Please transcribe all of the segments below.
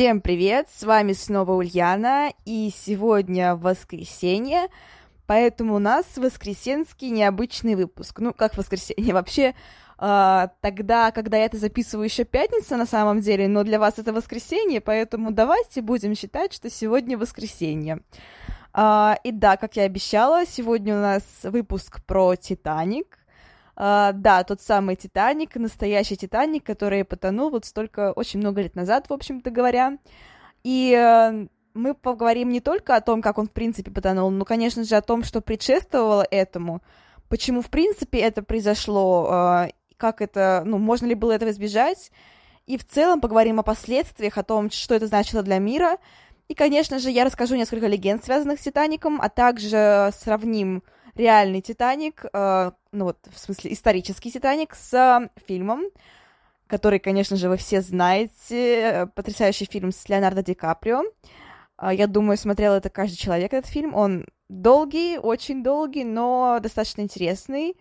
Всем привет, с вами снова Ульяна, и сегодня воскресенье, поэтому у нас воскресенский необычный выпуск. Ну, как воскресенье, вообще, э, тогда, когда я это записываю, еще пятница на самом деле, но для вас это воскресенье, поэтому давайте будем считать, что сегодня воскресенье. Э, и да, как я обещала, сегодня у нас выпуск про Титаник, Uh, да, тот самый Титаник, настоящий Титаник, который потонул вот столько, очень много лет назад, в общем-то говоря. И uh, мы поговорим не только о том, как он, в принципе, потонул, но, конечно же, о том, что предшествовало этому, почему, в принципе, это произошло, uh, как это, ну, можно ли было этого избежать, и в целом поговорим о последствиях, о том, что это значило для мира, и, конечно же, я расскажу несколько легенд, связанных с Титаником, а также сравним реальный Титаник, э, ну вот, в смысле, исторический Титаник с э, фильмом, который, конечно же, вы все знаете, потрясающий фильм с Леонардо Ди Каприо. Э, я думаю, смотрел это каждый человек, этот фильм. Он долгий, очень долгий, но достаточно интересный.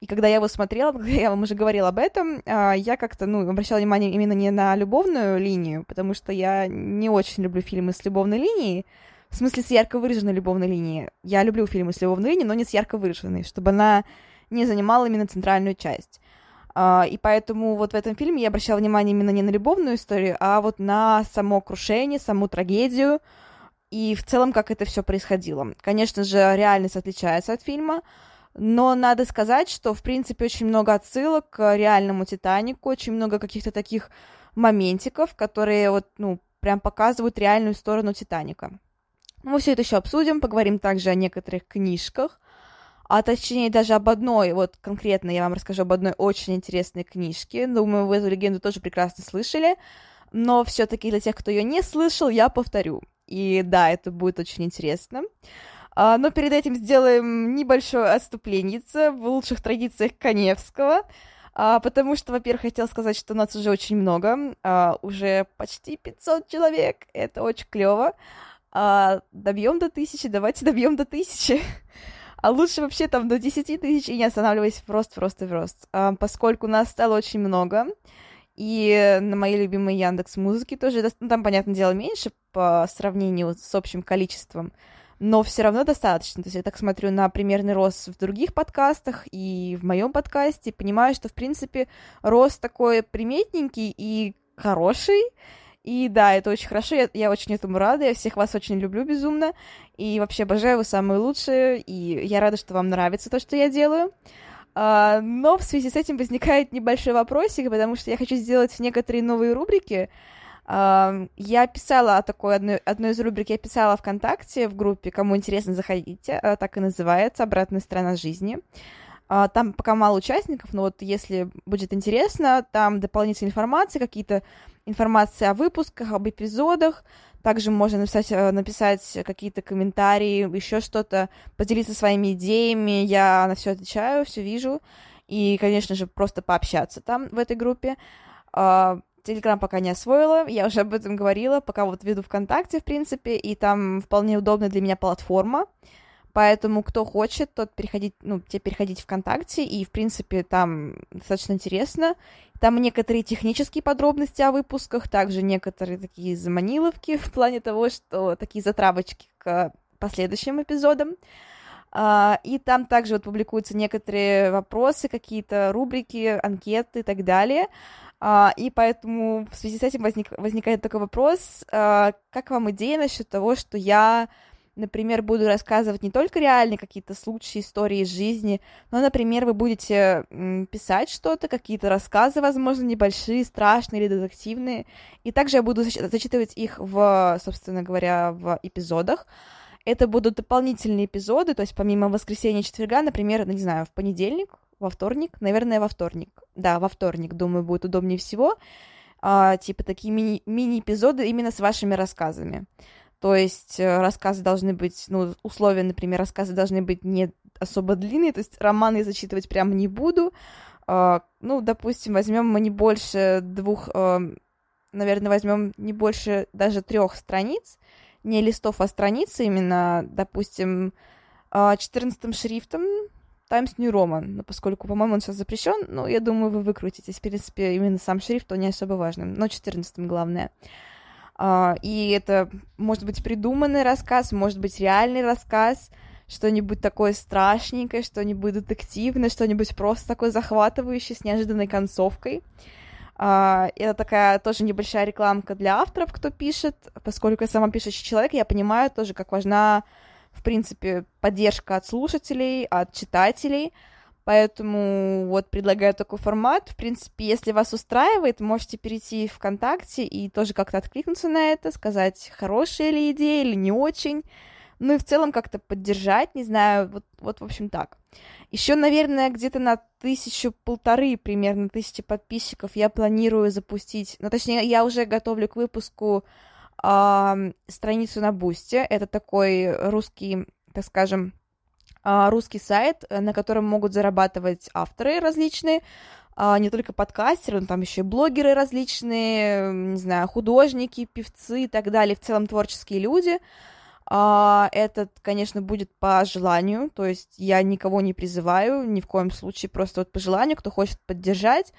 И когда я его смотрела, когда я вам уже говорила об этом, э, я как-то, ну, обращала внимание именно не на любовную линию, потому что я не очень люблю фильмы с любовной линией, в смысле, с ярко выраженной любовной линией. Я люблю фильмы с любовной линией, но не с ярко выраженной, чтобы она не занимала именно центральную часть. Uh, и поэтому вот в этом фильме я обращала внимание именно не на любовную историю, а вот на само крушение, саму трагедию и в целом, как это все происходило. Конечно же, реальность отличается от фильма, но надо сказать, что, в принципе, очень много отсылок к реальному Титанику, очень много каких-то таких моментиков, которые вот, ну, прям показывают реальную сторону Титаника. Мы все это еще обсудим, поговорим также о некоторых книжках, а точнее даже об одной, вот конкретно я вам расскажу об одной очень интересной книжке. Думаю, вы эту легенду тоже прекрасно слышали, но все-таки для тех, кто ее не слышал, я повторю. И да, это будет очень интересно. А, но перед этим сделаем небольшое отступление в лучших традициях Коневского. А, потому что, во-первых, хотел сказать, что нас уже очень много, а, уже почти 500 человек, это очень клево а, добьем до тысячи, давайте добьем до тысячи. А лучше вообще там до десяти тысяч и не останавливаясь просто, просто, просто. А, поскольку нас стало очень много, и на моей любимой Яндекс Музыки тоже, ну, там, понятное дело, меньше по сравнению с общим количеством, но все равно достаточно. То есть я так смотрю на примерный рост в других подкастах и в моем подкасте, понимаю, что, в принципе, рост такой приметненький и хороший, и да, это очень хорошо, я, я очень этому рада, я всех вас очень люблю безумно, и вообще обожаю, вы самые лучшие, и я рада, что вам нравится то, что я делаю. А, но в связи с этим возникает небольшой вопросик, потому что я хочу сделать некоторые новые рубрики. А, я писала о такой одной, одной из рубрик, я писала ВКонтакте в группе, кому интересно, заходите, а, так и называется «Обратная сторона жизни». А, там пока мало участников, но вот если будет интересно, там дополнительная информация, какие-то информации о выпусках, об эпизодах. Также можно написать, э, написать какие-то комментарии, еще что-то, поделиться своими идеями. Я на все отвечаю, все вижу. И, конечно же, просто пообщаться там в этой группе. А, Телеграм пока не освоила, я уже об этом говорила, пока вот веду ВКонтакте, в принципе, и там вполне удобная для меня платформа. Поэтому кто хочет, тот переходить, ну, те переходить ВКонтакте, и, в принципе, там достаточно интересно. Там некоторые технические подробности о выпусках, также некоторые такие заманиловки в плане того, что такие затравочки к последующим эпизодам. Uh, и там также вот публикуются некоторые вопросы, какие-то рубрики, анкеты и так далее. Uh, и поэтому в связи с этим возник, возникает такой вопрос, uh, как вам идея насчет того, что я например, буду рассказывать не только реальные какие-то случаи, истории из жизни, но, например, вы будете писать что-то, какие-то рассказы, возможно, небольшие, страшные или детективные, и также я буду зачитывать их в, собственно говоря, в эпизодах. Это будут дополнительные эпизоды, то есть помимо воскресенья и четверга, например, ну, не знаю, в понедельник, во вторник, наверное, во вторник. Да, во вторник, думаю, будет удобнее всего. а, типа такие мини- мини-эпизоды именно с вашими рассказами. То есть э, рассказы должны быть, ну, условия, например, рассказы должны быть не особо длинные, то есть романы зачитывать прямо не буду. А, ну, допустим, возьмем мы не больше двух, э, наверное, возьмем не больше даже трех страниц, не листов, а страницы именно, допустим, 14 а, шрифтом Times New Roman, но поскольку, по-моему, он сейчас запрещен, ну, я думаю, вы выкрутитесь. В принципе, именно сам шрифт, он не особо важным, но 14 главное. И это может быть придуманный рассказ, может быть реальный рассказ, что-нибудь такое страшненькое, что-нибудь детективное, что-нибудь просто такое захватывающее с неожиданной концовкой. Uh, это такая тоже небольшая рекламка для авторов, кто пишет, поскольку я сама пишущий человек, я понимаю тоже, как важна в принципе, поддержка от слушателей, от читателей, Поэтому вот предлагаю такой формат. В принципе, если вас устраивает, можете перейти в ВКонтакте и тоже как-то откликнуться на это, сказать, хорошая ли идея или не очень. Ну и в целом как-то поддержать, не знаю, вот, вот в общем так. Еще, наверное, где-то на тысячу полторы примерно тысячи подписчиков я планирую запустить, ну точнее, я уже готовлю к выпуску э, страницу на Бусте. Это такой русский, так скажем, русский сайт, на котором могут зарабатывать авторы различные, э, не только подкастеры, но там еще и блогеры различные, не знаю, художники, певцы и так далее, в целом творческие люди. Uh, этот, конечно, будет по желанию, то есть я никого не призываю, ни в коем случае, просто вот по желанию, кто хочет поддержать,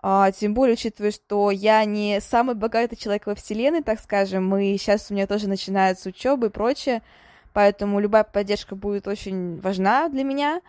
а, тем более, учитывая, что я не самый богатый человек во вселенной, так скажем, и сейчас у меня тоже начинается учеба и прочее, поэтому любая поддержка будет очень важна для меня.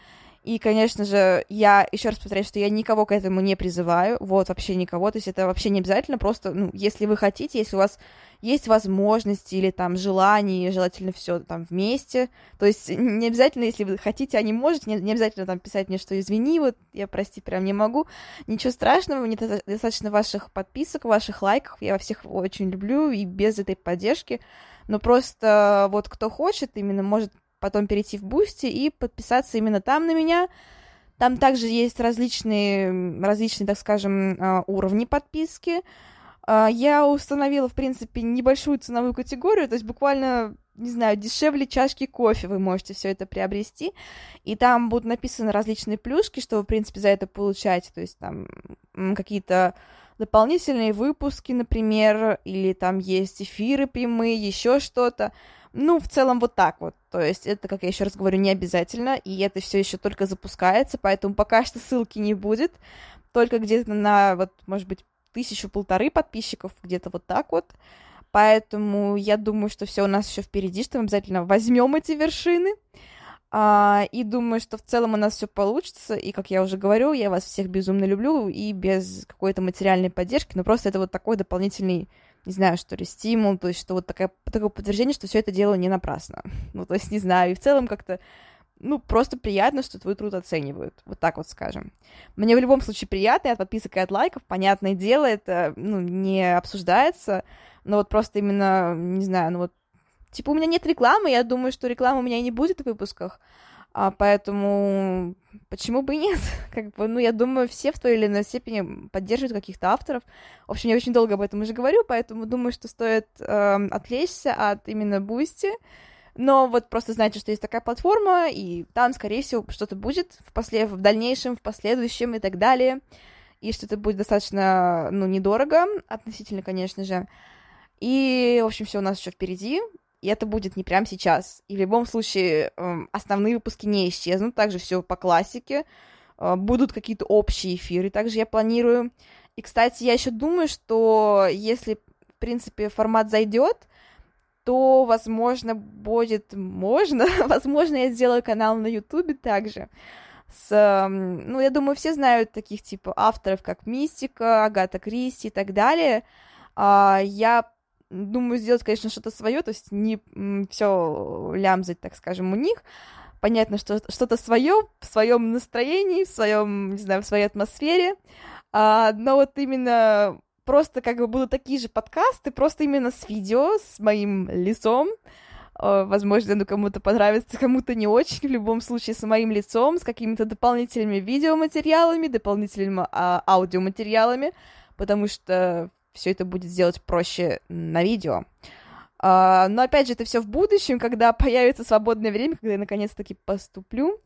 И, конечно же, я еще раз повторяю, что я никого к этому не призываю, вот, вообще никого, то есть это вообще не обязательно, просто, ну, если вы хотите, если у вас есть возможности или там желание, желательно все там вместе. То есть не обязательно, если вы хотите, а не можете, не, не обязательно там писать мне, что извини, вот я, прости, прям не могу. Ничего страшного, мне достаточно ваших подписок, ваших лайков, я всех очень люблю и без этой поддержки. Но просто вот кто хочет, именно может потом перейти в Boosty и подписаться именно там на меня. Там также есть различные, различные, так скажем, а, уровни подписки. А, я установила, в принципе, небольшую ценовую категорию, то есть буквально, не знаю, дешевле чашки кофе вы можете все это приобрести, и там будут написаны различные плюшки, что вы, в принципе, за это получаете, то есть там какие-то дополнительные выпуски, например, или там есть эфиры прямые, еще что-то. Ну, в целом вот так вот. То есть это, как я еще раз говорю, не обязательно, и это все еще только запускается, поэтому пока что ссылки не будет. Только где-то на, вот, может быть, тысячу-полторы подписчиков, где-то вот так вот. Поэтому я думаю, что все у нас еще впереди, что мы обязательно возьмем эти вершины. А, и думаю, что в целом у нас все получится. И, как я уже говорю, я вас всех безумно люблю и без какой-то материальной поддержки. Но просто это вот такой дополнительный, не знаю, что ли, стимул. То есть, что вот такое, такое подтверждение, что все это дело не напрасно. Ну, то есть, не знаю. И в целом как-то ну, просто приятно, что твой труд оценивают. Вот так вот скажем. Мне в любом случае приятно, от подписок и от лайков, понятное дело, это, ну, не обсуждается, но вот просто именно, не знаю, ну вот, типа, у меня нет рекламы, я думаю, что рекламы у меня и не будет в выпусках, а поэтому почему бы и нет? Как бы, ну, я думаю, все в той или иной степени поддерживают каких-то авторов. В общем, я очень долго об этом уже говорю, поэтому думаю, что стоит э, отвлечься от именно Boosty, но вот просто знайте, что есть такая платформа, и там, скорее всего, что-то будет в, после... в дальнейшем, в последующем и так далее. И что это будет достаточно, ну, недорого, относительно, конечно же. И, в общем, все у нас еще впереди. И это будет не прямо сейчас. И в любом случае эм, основные выпуски не исчезнут. Также все по классике. Э, будут какие-то общие эфиры. Также я планирую. И, кстати, я еще думаю, что если, в принципе, формат зайдет, то, возможно, будет можно, возможно, я сделаю канал на Ютубе также. С, ну, я думаю, все знают таких типа авторов, как Мистика, Агата Кристи и так далее. А, я думаю сделать, конечно, что-то свое, то есть не все лямзать, так скажем, у них. Понятно, что что-то свое в своем настроении, в своем, не знаю, в своей атмосфере. А, но вот именно просто как бы будут такие же подкасты, просто именно с видео, с моим лицом. Возможно, ну кому-то понравится, кому-то не очень. В любом случае, с моим лицом, с какими-то дополнительными видеоматериалами, дополнительными а, аудиоматериалами, потому что все это будет сделать проще на видео. Uh, но опять же, это все в будущем, когда появится свободное время, когда я наконец-таки поступлю.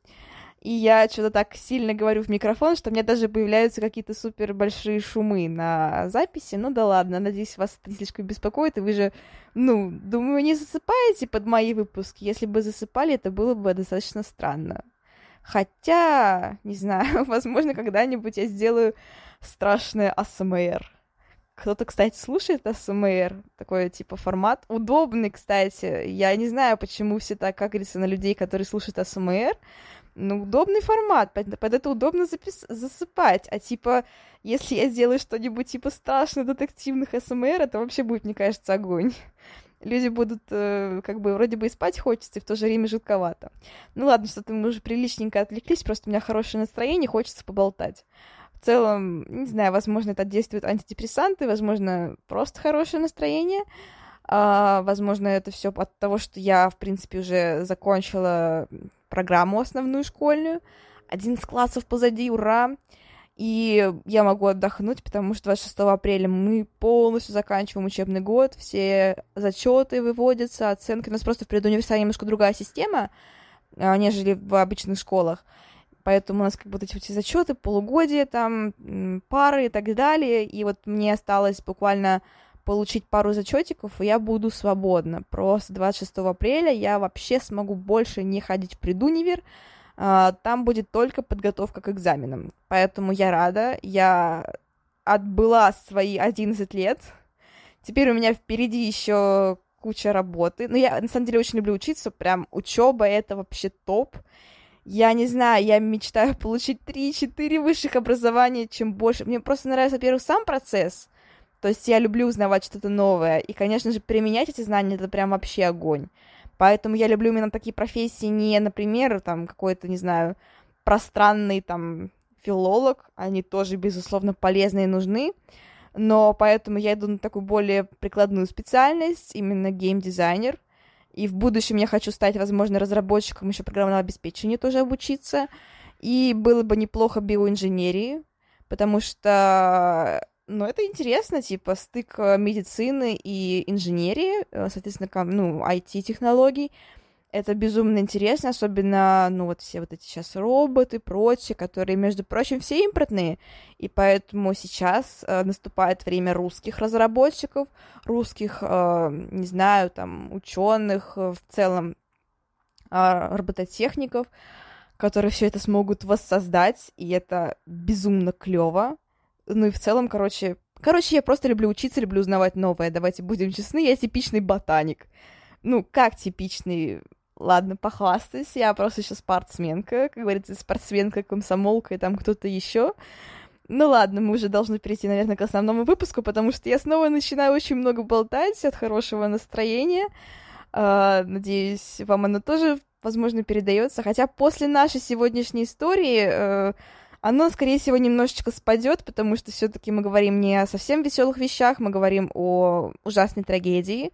И я что-то так сильно говорю в микрофон, что у меня даже появляются какие-то супер большие шумы на записи. Ну да ладно, надеюсь, вас это не слишком беспокоит, и вы же, ну, думаю, не засыпаете под мои выпуски. Если бы засыпали, это было бы достаточно странно. Хотя, не знаю, возможно, когда-нибудь я сделаю страшное АСМР. Кто-то, кстати, слушает АСМР, такой типа формат. Удобный, кстати. Я не знаю, почему все так агрятся на людей, которые слушают АСМР, ну, удобный формат, под, под это удобно запис- засыпать. А типа, если я сделаю что-нибудь типа страшно детективных СМР, это вообще будет, мне кажется, огонь. Люди будут, э, как бы, вроде бы и спать хочется, и в то же время жутковато. Ну ладно, что-то мы уже приличненько отвлеклись, просто у меня хорошее настроение, хочется поболтать. В целом, не знаю, возможно, это действует антидепрессанты, возможно, просто хорошее настроение. А, возможно, это все от того, что я, в принципе, уже закончила программу основную школьную. один из классов позади, ура! И я могу отдохнуть, потому что 26 апреля мы полностью заканчиваем учебный год, все зачеты выводятся, оценки. У нас просто в предуниверситете немножко другая система, а, нежели в обычных школах. Поэтому у нас как бы вот эти вот зачеты, полугодие, там, пары и так далее. И вот мне осталось буквально получить пару зачетиков, и я буду свободна. Просто 26 апреля я вообще смогу больше не ходить в предунивер, а, там будет только подготовка к экзаменам. Поэтому я рада, я отбыла свои 11 лет. Теперь у меня впереди еще куча работы. Но я на самом деле очень люблю учиться, прям учеба это вообще топ. Я не знаю, я мечтаю получить 3-4 высших образования, чем больше. Мне просто нравится, во-первых, сам процесс, то есть я люблю узнавать что-то новое. И, конечно же, применять эти знания — это прям вообще огонь. Поэтому я люблю именно такие профессии, не, например, там, какой-то, не знаю, пространный, там, филолог. Они тоже, безусловно, полезны и нужны. Но поэтому я иду на такую более прикладную специальность, именно геймдизайнер. И в будущем я хочу стать, возможно, разработчиком еще программного обеспечения, тоже обучиться. И было бы неплохо биоинженерии, потому что ну, это интересно, типа, стык э, медицины и инженерии, э, соответственно, ну, IT-технологий. Это безумно интересно, особенно, ну, вот все вот эти сейчас роботы, прочие, которые, между прочим, все импортные. И поэтому сейчас э, наступает время русских разработчиков, русских, э, не знаю, там, ученых, э, в целом э, робототехников, которые все это смогут воссоздать, и это безумно клево. Ну и в целом, короче... Короче, я просто люблю учиться, люблю узнавать новое. Давайте будем честны, я типичный ботаник. Ну, как типичный? Ладно, похвастаюсь, я просто еще спортсменка, как говорится, спортсменка, комсомолка и там кто-то еще. Ну ладно, мы уже должны перейти, наверное, к основному выпуску, потому что я снова начинаю очень много болтать от хорошего настроения. Uh, надеюсь, вам оно тоже, возможно, передается. Хотя после нашей сегодняшней истории uh, оно, скорее всего, немножечко спадет, потому что все-таки мы говорим не о совсем веселых вещах, мы говорим о ужасной трагедии.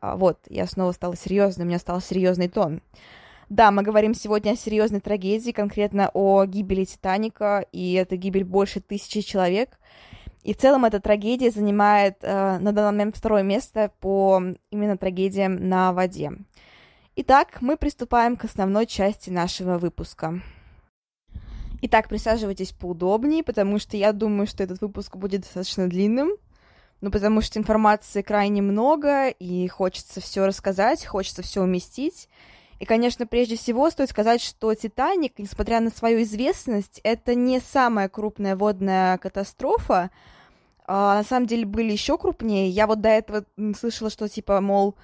А, вот, я снова стала серьезной, у меня стал серьезный тон. Да, мы говорим сегодня о серьезной трагедии, конкретно о гибели Титаника, и это гибель больше тысячи человек. И в целом эта трагедия занимает э, на данный момент второе место по именно трагедиям на воде. Итак, мы приступаем к основной части нашего выпуска. Итак, присаживайтесь поудобнее, потому что я думаю, что этот выпуск будет достаточно длинным. Ну, потому что информации крайне много, и хочется все рассказать, хочется все уместить. И, конечно, прежде всего стоит сказать, что «Титаник», несмотря на свою известность, это не самая крупная водная катастрофа. А, на самом деле были еще крупнее. Я вот до этого слышала, что типа, мол,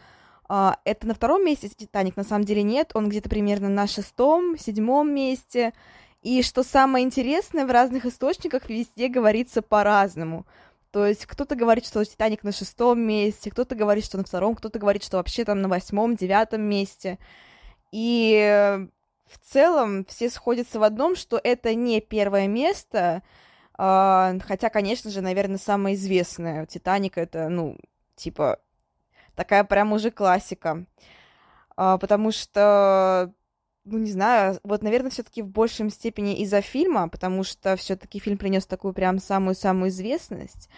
а, это на втором месте «Титаник», на самом деле нет, он где-то примерно на шестом, седьмом месте. И что самое интересное, в разных источниках везде говорится по-разному. То есть кто-то говорит, что Титаник на шестом месте, кто-то говорит, что на втором, кто-то говорит, что вообще там на восьмом, девятом месте. И в целом все сходятся в одном, что это не первое место, а, хотя, конечно же, наверное, самое известное. Титаник это, ну, типа, такая прям уже классика. А, потому что ну, не знаю, вот, наверное, все-таки в большем степени из-за фильма, потому что все-таки фильм принес такую прям самую-самую известность.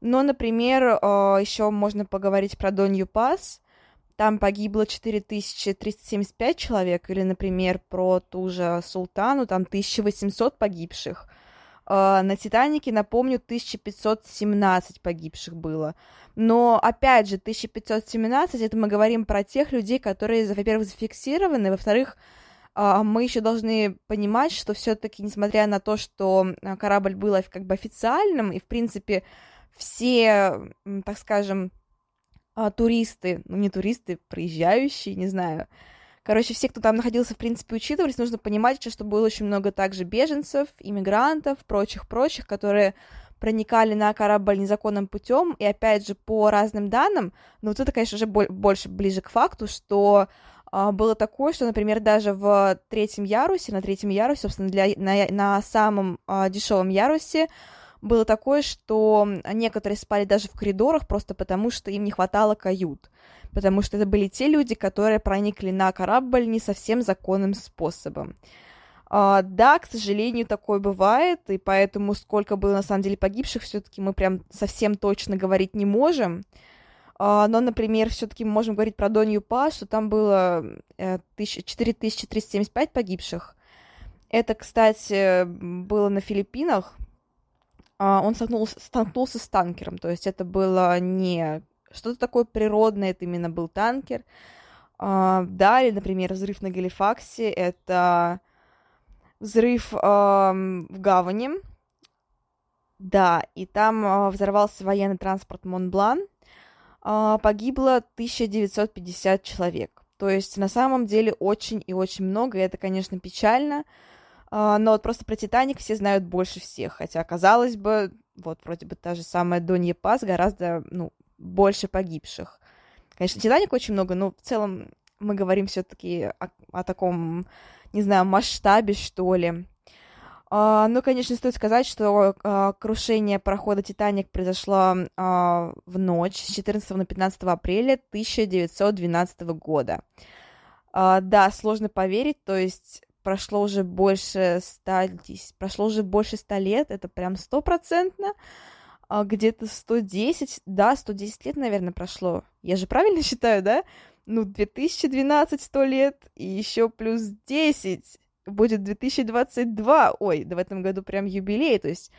Но, например, э, еще можно поговорить про Донью Пас. Там погибло 4375 человек, или, например, про ту же Султану, там 1800 погибших. А, на Титанике, напомню, 1517 погибших было. Но, опять же, 1517 это мы говорим про тех людей, которые, во-первых, зафиксированы, во-вторых, а, мы еще должны понимать, что все-таки, несмотря на то, что а, корабль был как бы официальным, и, в принципе, все, так скажем, туристы, ну не туристы, проезжающие, не знаю, Короче, все, кто там находился, в принципе, учитывались. Нужно понимать, что было очень много также беженцев, иммигрантов, прочих-прочих, которые проникали на корабль незаконным путем. И опять же, по разным данным, но вот это, конечно же, больше ближе к факту, что а, было такое, что, например, даже в третьем ярусе, на третьем ярусе, собственно, для, на, на самом а, дешевом ярусе, было такое, что некоторые спали даже в коридорах просто потому, что им не хватало кают потому что это были те люди, которые проникли на корабль не совсем законным способом. Uh, да, к сожалению, такое бывает, и поэтому сколько было на самом деле погибших, все-таки мы прям совсем точно говорить не можем. Uh, но, например, все-таки мы можем говорить про Донью Па, что там было uh, 4375 погибших. Это, кстати, было на Филиппинах. Он столкнулся, столкнулся с танкером, то есть это было не что-то такое природное, это именно был танкер. Uh, да, или, например, взрыв на Галифаксе, это взрыв в гавани. Да, и там взорвался военный транспорт Монблан. Uh, погибло 1950 человек. То есть на самом деле очень и очень много, и это, конечно, печально. Uh, но вот просто про Титаник все знают больше всех, хотя, казалось бы, вот вроде бы та же самая Донья Пас гораздо, ну, больше погибших. Конечно, Титаник очень много, но в целом мы говорим все-таки о, о таком, не знаю, масштабе, что ли. Uh, ну, конечно, стоит сказать, что uh, крушение парохода «Титаник» произошло uh, в ночь с 14 на 15 апреля 1912 года. Да, сложно поверить, то есть прошло уже больше ста, прошло уже больше ста лет, это прям стопроцентно а, где-то 110, да, 110 лет, наверное, прошло. Я же правильно считаю, да? Ну, 2012 100 лет, и еще плюс 10 будет 2022. Ой, да в этом году прям юбилей, то есть...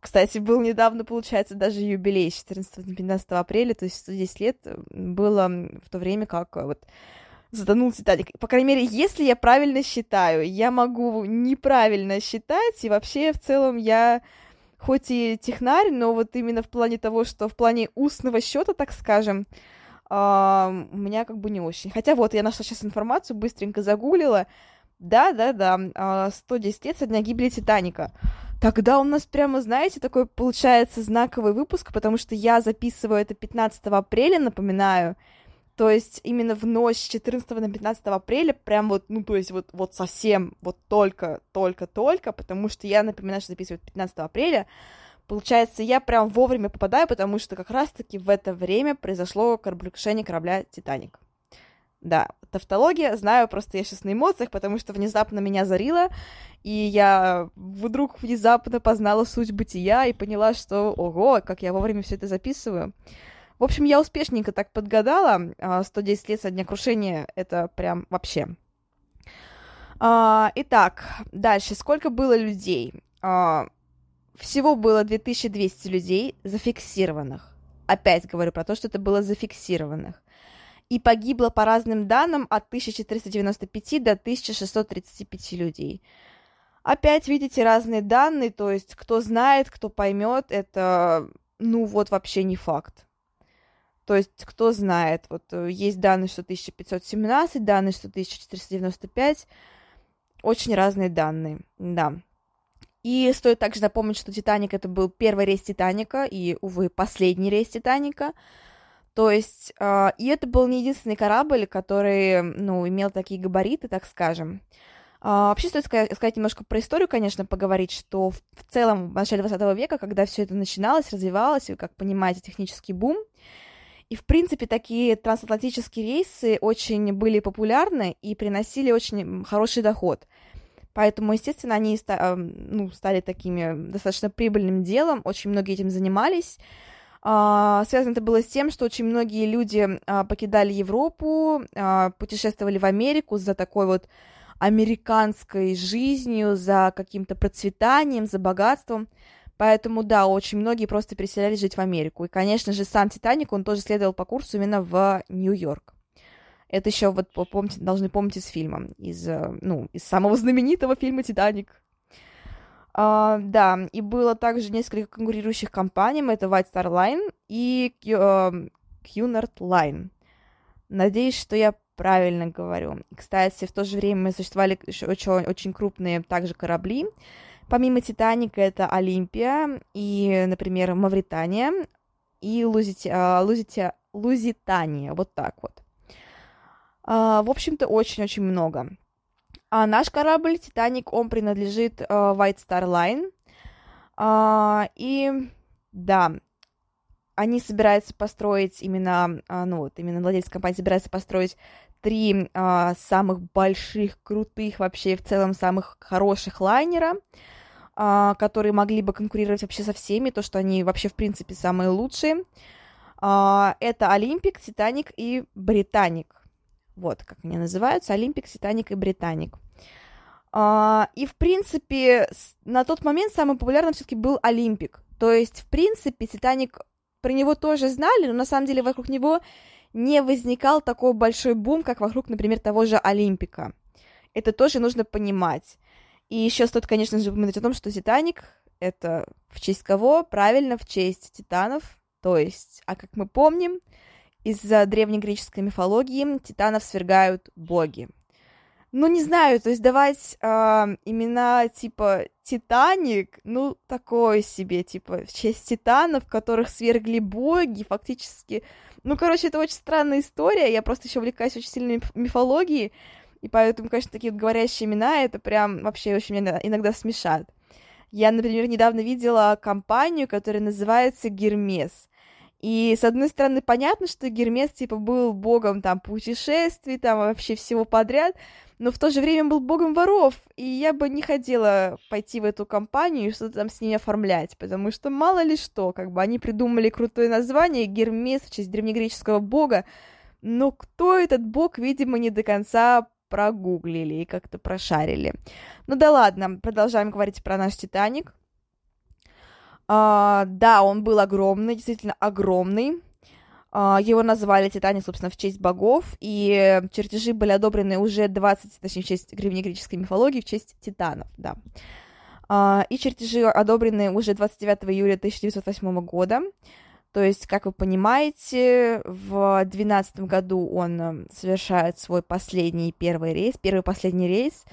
Кстати, был недавно, получается, даже юбилей 14-15 апреля, то есть 110 лет было в то время, как вот затонул Титаник. По крайней мере, если я правильно считаю, я могу неправильно считать, и вообще в целом я хоть и технарь, но вот именно в плане того, что в плане устного счета, так скажем, Uh, у меня как бы не очень. Хотя вот я нашла сейчас информацию, быстренько загуглила. Да, да, да, uh, 110 лет со дня гибели Титаника. Тогда у нас прямо, знаете, такой получается знаковый выпуск, потому что я записываю это 15 апреля, напоминаю. То есть именно в ночь с 14 на 15 апреля, прям вот, ну, то есть вот, вот совсем, вот только, только, только, потому что я, напоминаю, что записываю 15 апреля, Получается, я прям вовремя попадаю, потому что как раз-таки в это время произошло кораблекрушение корабля «Титаник». Да, тавтология, знаю, просто я сейчас на эмоциях, потому что внезапно меня зарило, и я вдруг внезапно познала суть бытия и поняла, что, ого, как я вовремя все это записываю. В общем, я успешненько так подгадала. 110 а, лет со дня крушения — это прям вообще. А, итак, дальше. Сколько было людей? А, всего было 2200 людей зафиксированных. Опять говорю про то, что это было зафиксированных. И погибло по разным данным от 1495 до 1635 людей. Опять видите разные данные, то есть кто знает, кто поймет, это, ну вот вообще не факт. То есть, кто знает, вот э, есть данные, что 1517, данные, что 1495, очень разные данные, да. И стоит также напомнить, что Титаник это был первый рейс Титаника и, увы, последний рейс Титаника. То есть, э, и это был не единственный корабль, который, ну, имел такие габариты, так скажем. Uh, вообще стоит сказать, сказать немножко про историю, конечно, поговорить, что в, в целом в начале 20 века, когда все это начиналось, развивалось, и, как понимаете, технический бум, и, в принципе, такие трансатлантические рейсы очень были популярны и приносили очень хороший доход. Поэтому, естественно, они ну, стали такими достаточно прибыльным делом, очень многие этим занимались. А, связано это было с тем, что очень многие люди а, покидали Европу, а, путешествовали в Америку за такой вот американской жизнью, за каким-то процветанием, за богатством. Поэтому, да, очень многие просто переселялись жить в Америку. И, конечно же, сам Титаник, он тоже следовал по курсу именно в Нью-Йорк. Это еще вот помните, должны помнить из фильма, из, э, ну, из самого знаменитого фильма «Титаник». Uh, да, и было также несколько конкурирующих компаний, это White Star Line и Cunard Line. Надеюсь, что я правильно говорю. Кстати, в то же время существовали очень, очень крупные также корабли. Помимо Титаника, это Олимпия и, например, Мавритания и Лузити... Лузити... Лузитания. Вот так вот. В общем-то, очень-очень много. А наш корабль Титаник, он принадлежит uh, White Star Line. Uh, и да, они собираются построить именно, uh, ну вот, именно владелец компании собирается построить три uh, самых больших, крутых, вообще в целом самых хороших лайнера, uh, которые могли бы конкурировать вообще со всеми, то, что они вообще, в принципе, самые лучшие. Uh, это Олимпик, Титаник и Британик. Вот как они называются, Олимпик, Титаник и Британик. Uh, и, в принципе, на тот момент самым популярным все-таки был Олимпик. То есть, в принципе, Титаник, про него тоже знали, но на самом деле вокруг него не возникал такой большой бум, как вокруг, например, того же Олимпика. Это тоже нужно понимать. И еще стоит, конечно же, упомянуть о том, что Титаник — это в честь кого? Правильно, в честь титанов. То есть, а как мы помним, из-за древнегреческой мифологии титанов свергают боги. Ну, не знаю, то есть давать э, имена типа Титаник, ну, такое себе, типа, в честь титанов, которых свергли боги, фактически. Ну, короче, это очень странная история, я просто еще увлекаюсь очень сильно мифологией, и поэтому, конечно, такие вот говорящие имена, это прям вообще очень меня иногда смешат. Я, например, недавно видела компанию, которая называется Гермес. И, с одной стороны, понятно, что Гермес, типа, был богом, там, путешествий, там, вообще всего подряд, но в то же время был богом воров, и я бы не хотела пойти в эту компанию и что-то там с ней оформлять, потому что мало ли что, как бы, они придумали крутое название, Гермес в честь древнегреческого бога, но кто этот бог, видимо, не до конца прогуглили и как-то прошарили. Ну да ладно, продолжаем говорить про наш Титаник. Uh, да, он был огромный, действительно огромный. Uh, его назвали Титаник, собственно, в честь богов, и чертежи были одобрены уже 20, точнее, в честь древнегреческой мифологии, в честь титанов, да. Uh, и чертежи одобрены уже 29 июля 1908 года. То есть, как вы понимаете, в 2012 году он совершает свой последний первый рейс, первый последний рейс,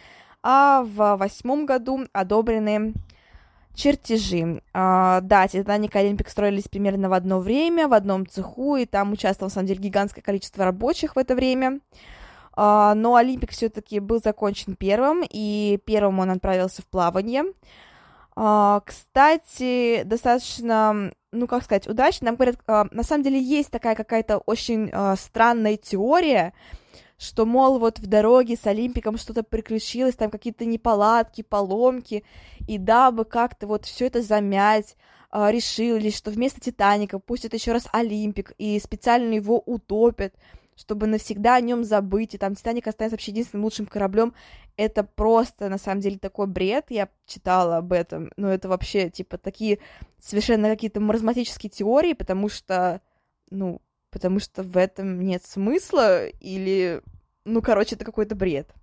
а в 2008 году одобрены Чертежи. А, да, Титаник и Олимпик строились примерно в одно время, в одном цеху, и там участвовало, на самом деле, гигантское количество рабочих в это время. А, но Олимпик все-таки был закончен первым, и первым он отправился в плавание. А, кстати, достаточно, ну, как сказать, удачно. Нам говорят, а, на самом деле есть такая какая-то очень а, странная теория, что, мол, вот в дороге с Олимпиком что-то приключилось, там какие-то неполадки, поломки, и дабы как-то вот все это замять, э, решили, что вместо Титаника пустят еще раз Олимпик и специально его утопят, чтобы навсегда о нем забыть, и там Титаник останется вообще единственным лучшим кораблем. Это просто, на самом деле, такой бред, я читала об этом, но это вообще, типа, такие совершенно какие-то маразматические теории, потому что, ну, потому что в этом нет смысла, или, ну, короче, это какой-то бред.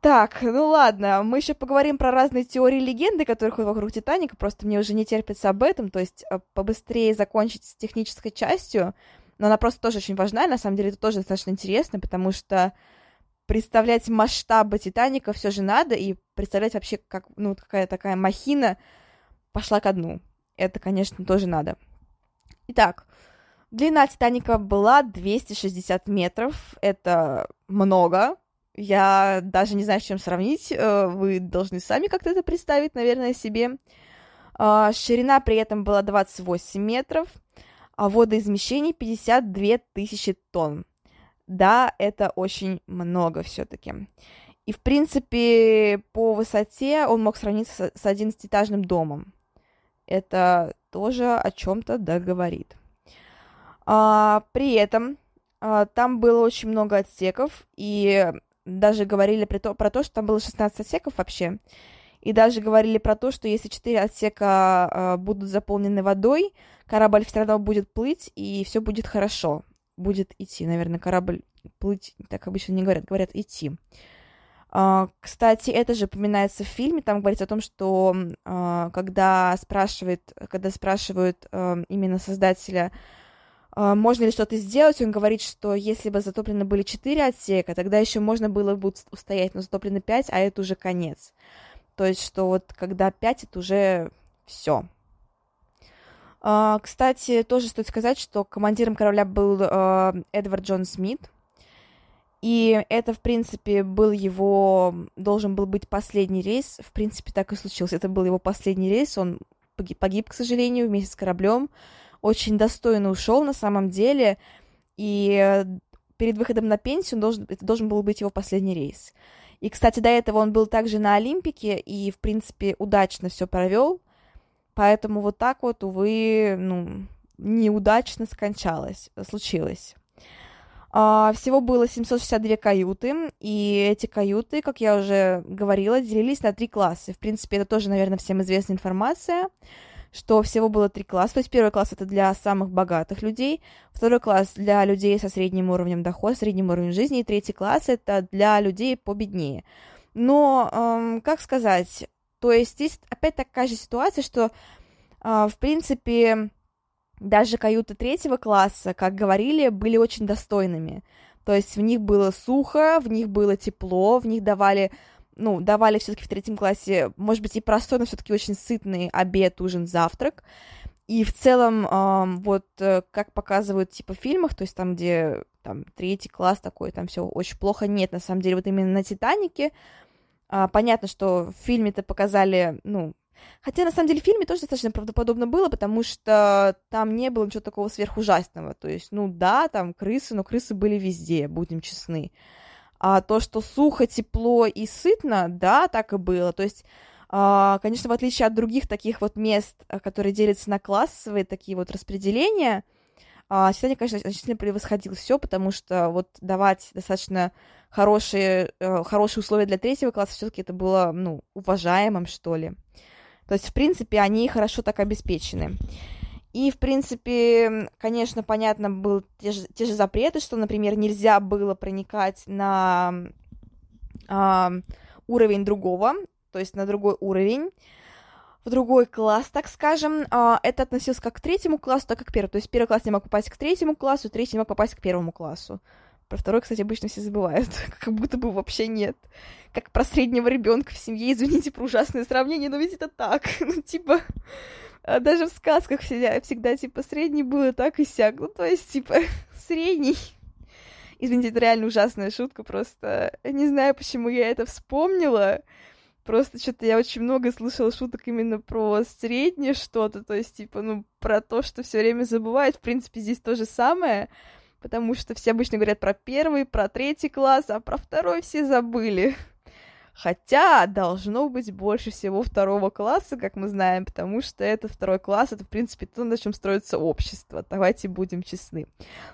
Так, ну ладно, мы еще поговорим про разные теории легенды, которые ходят вокруг Титаника, просто мне уже не терпится об этом, то есть э, побыстрее закончить с технической частью, но она просто тоже очень важна, и на самом деле это тоже достаточно интересно, потому что представлять масштабы Титаника все же надо, и представлять вообще, как, ну, какая такая махина пошла ко дну. Это, конечно, тоже надо. Итак, Длина Титаника была 260 метров. Это много. Я даже не знаю, с чем сравнить. Э, вы должны сами как-то это представить, наверное, себе. А, ширина при этом была 28 метров, а водоизмещение 52 тысячи тонн. Да, это очень много все-таки. И, в принципе, по высоте он мог сравниться с 11-этажным домом. Это тоже о чем-то договорит. А, при этом а, там было очень много отсеков, и даже говорили про то, про то, что там было 16 отсеков вообще. И даже говорили про то, что если 4 отсека а, будут заполнены водой, корабль все равно будет плыть, и все будет хорошо. Будет идти, наверное, корабль плыть, так обычно не говорят, говорят идти. Uh, кстати, это же упоминается в фильме, там говорится о том, что uh, когда спрашивает, когда спрашивают uh, именно создателя, можно ли что-то сделать, он говорит, что если бы затоплены были 4 отсека, тогда еще можно было бы устоять, но затоплены 5, а это уже конец. То есть, что вот когда 5, это уже все. Кстати, тоже стоит сказать, что командиром корабля был Эдвард Джон Смит, и это, в принципе, был его... Должен был быть последний рейс. В принципе, так и случилось. Это был его последний рейс. Он погиб, погиб к сожалению, вместе с кораблем. Очень достойно ушел на самом деле. И перед выходом на пенсию должен, это должен был быть его последний рейс. И, кстати, до этого он был также на Олимпике и, в принципе, удачно все провел. Поэтому вот так вот, увы, ну, неудачно скончалось, случилось. А, всего было 762 каюты, и эти каюты, как я уже говорила, делились на три класса. В принципе, это тоже, наверное, всем известная информация, что всего было три класса. То есть первый класс это для самых богатых людей, второй класс для людей со средним уровнем дохода, средним уровнем жизни, и третий класс это для людей победнее. Но, эм, как сказать, то есть здесь опять такая же ситуация, что, э, в принципе, даже каюты третьего класса, как говорили, были очень достойными. То есть в них было сухо, в них было тепло, в них давали, ну, давали все-таки в третьем классе, может быть, и простой, но все-таки очень сытный обед, ужин, завтрак. И в целом, э, вот как показывают типа в фильмах, то есть там, где там третий класс такой, там все очень плохо, нет, на самом деле, вот именно на Титанике, э, понятно, что в фильме-то показали, ну, Хотя, на самом деле, в фильме тоже достаточно правдоподобно было, потому что там не было ничего такого сверхужасного. То есть, ну да, там крысы, но крысы были везде, будем честны. А то, что сухо, тепло и сытно, да, так и было. То есть, а, конечно, в отличие от других таких вот мест, а, которые делятся на классовые такие вот распределения, Титаник, конечно, значительно превосходил все, потому что вот давать достаточно хорошие, э, хорошие условия для третьего класса все-таки это было, ну, уважаемым, что ли. То есть, в принципе, они хорошо так обеспечены. И, в принципе, конечно, понятно, был те же, те же запреты, что, например, нельзя было проникать на э, уровень другого, то есть на другой уровень, в другой класс, так скажем. Э, это относилось как к третьему классу, так и к первому. То есть первый класс не мог попасть к третьему классу, третий не мог попасть к первому классу. Про второй, кстати, обычно все забывают, как будто бы вообще нет. Как про среднего ребенка в семье, извините про ужасное сравнение, но ведь это так. ну, типа, а даже в сказках всегда, всегда, типа, средний был так и сяк. Ну, то есть, типа, средний. Извините, это реально ужасная шутка, просто не знаю, почему я это вспомнила. Просто что-то я очень много слышала шуток именно про среднее что-то, то есть, типа, ну, про то, что все время забывают. В принципе, здесь то же самое потому что все обычно говорят про первый, про третий класс, а про второй все забыли. Хотя должно быть больше всего второго класса, как мы знаем, потому что это второй класс, это, в принципе, то, на чем строится общество. Давайте будем честны.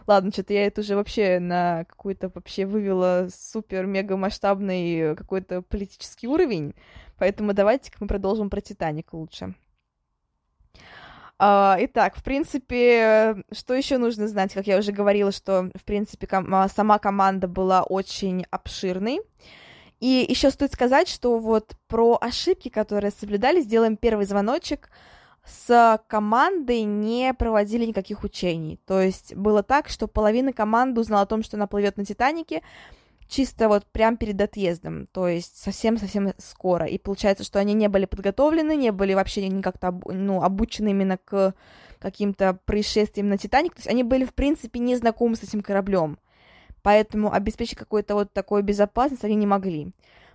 Ладно, что-то я это уже вообще на какой-то вообще вывела супер-мега масштабный какой-то политический уровень, поэтому давайте-ка мы продолжим про Титаник лучше. Uh, итак, в принципе, что еще нужно знать? Как я уже говорила, что, в принципе, ком- а, сама команда была очень обширной. И еще стоит сказать, что вот про ошибки, которые соблюдали, сделаем первый звоночек. С командой не проводили никаких учений. То есть было так, что половина команды узнала о том, что она плывет на Титанике, чисто вот прям перед отъездом, то есть совсем-совсем скоро. И получается, что они не были подготовлены, не были вообще никак-то ну, обучены именно к каким-то происшествиям на Титаник. То есть они были, в принципе, не знакомы с этим кораблем. Поэтому обеспечить какую-то вот такую безопасность они не могли.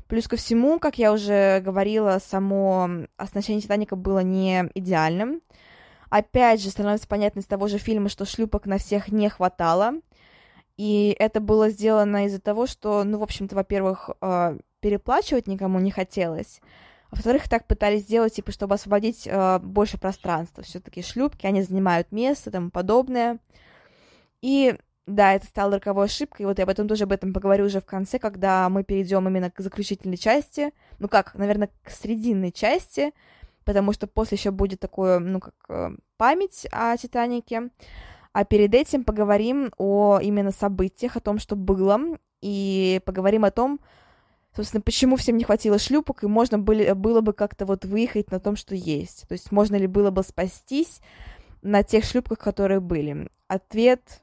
Плюс ко всему, как я уже говорила, само оснащение Титаника было не идеальным. Опять же, становится понятно из того же фильма, что шлюпок на всех не хватало. И это было сделано из-за того, что, ну, в общем-то, во-первых, а, переплачивать никому не хотелось. во-вторых, так пытались сделать, типа, чтобы освободить э, больше пространства. Все-таки шлюпки, они занимают место и тому подобное. И да, это стало роковой ошибкой, вот я потом тоже об этом поговорю уже в конце, когда мы перейдем именно к заключительной части, ну как, наверное, к срединной части, потому что после еще будет такое, ну как, э, память о Титанике, а перед этим поговорим о именно событиях, о том, что было, и поговорим о том, собственно, почему всем не хватило шлюпок, и можно были, было бы как-то вот выехать на том, что есть. То есть можно ли было бы спастись на тех шлюпках, которые были. Ответ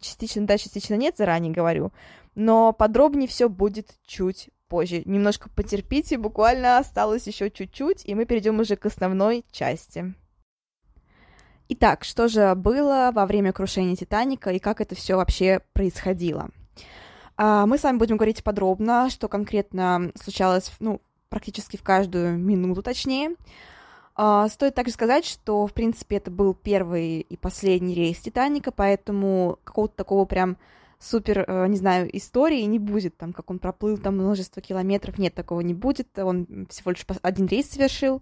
частично да, частично нет, заранее говорю, но подробнее все будет чуть позже. Немножко потерпите, буквально осталось еще чуть-чуть, и мы перейдем уже к основной части. Итак, что же было во время крушения Титаника и как это все вообще происходило? А, мы с вами будем говорить подробно, что конкретно случалось, ну, практически в каждую минуту, точнее. А, стоит также сказать, что, в принципе, это был первый и последний рейс Титаника, поэтому какого-то такого прям супер, э, не знаю, истории не будет, там, как он проплыл там множество километров, нет, такого не будет, он всего лишь один рейс совершил,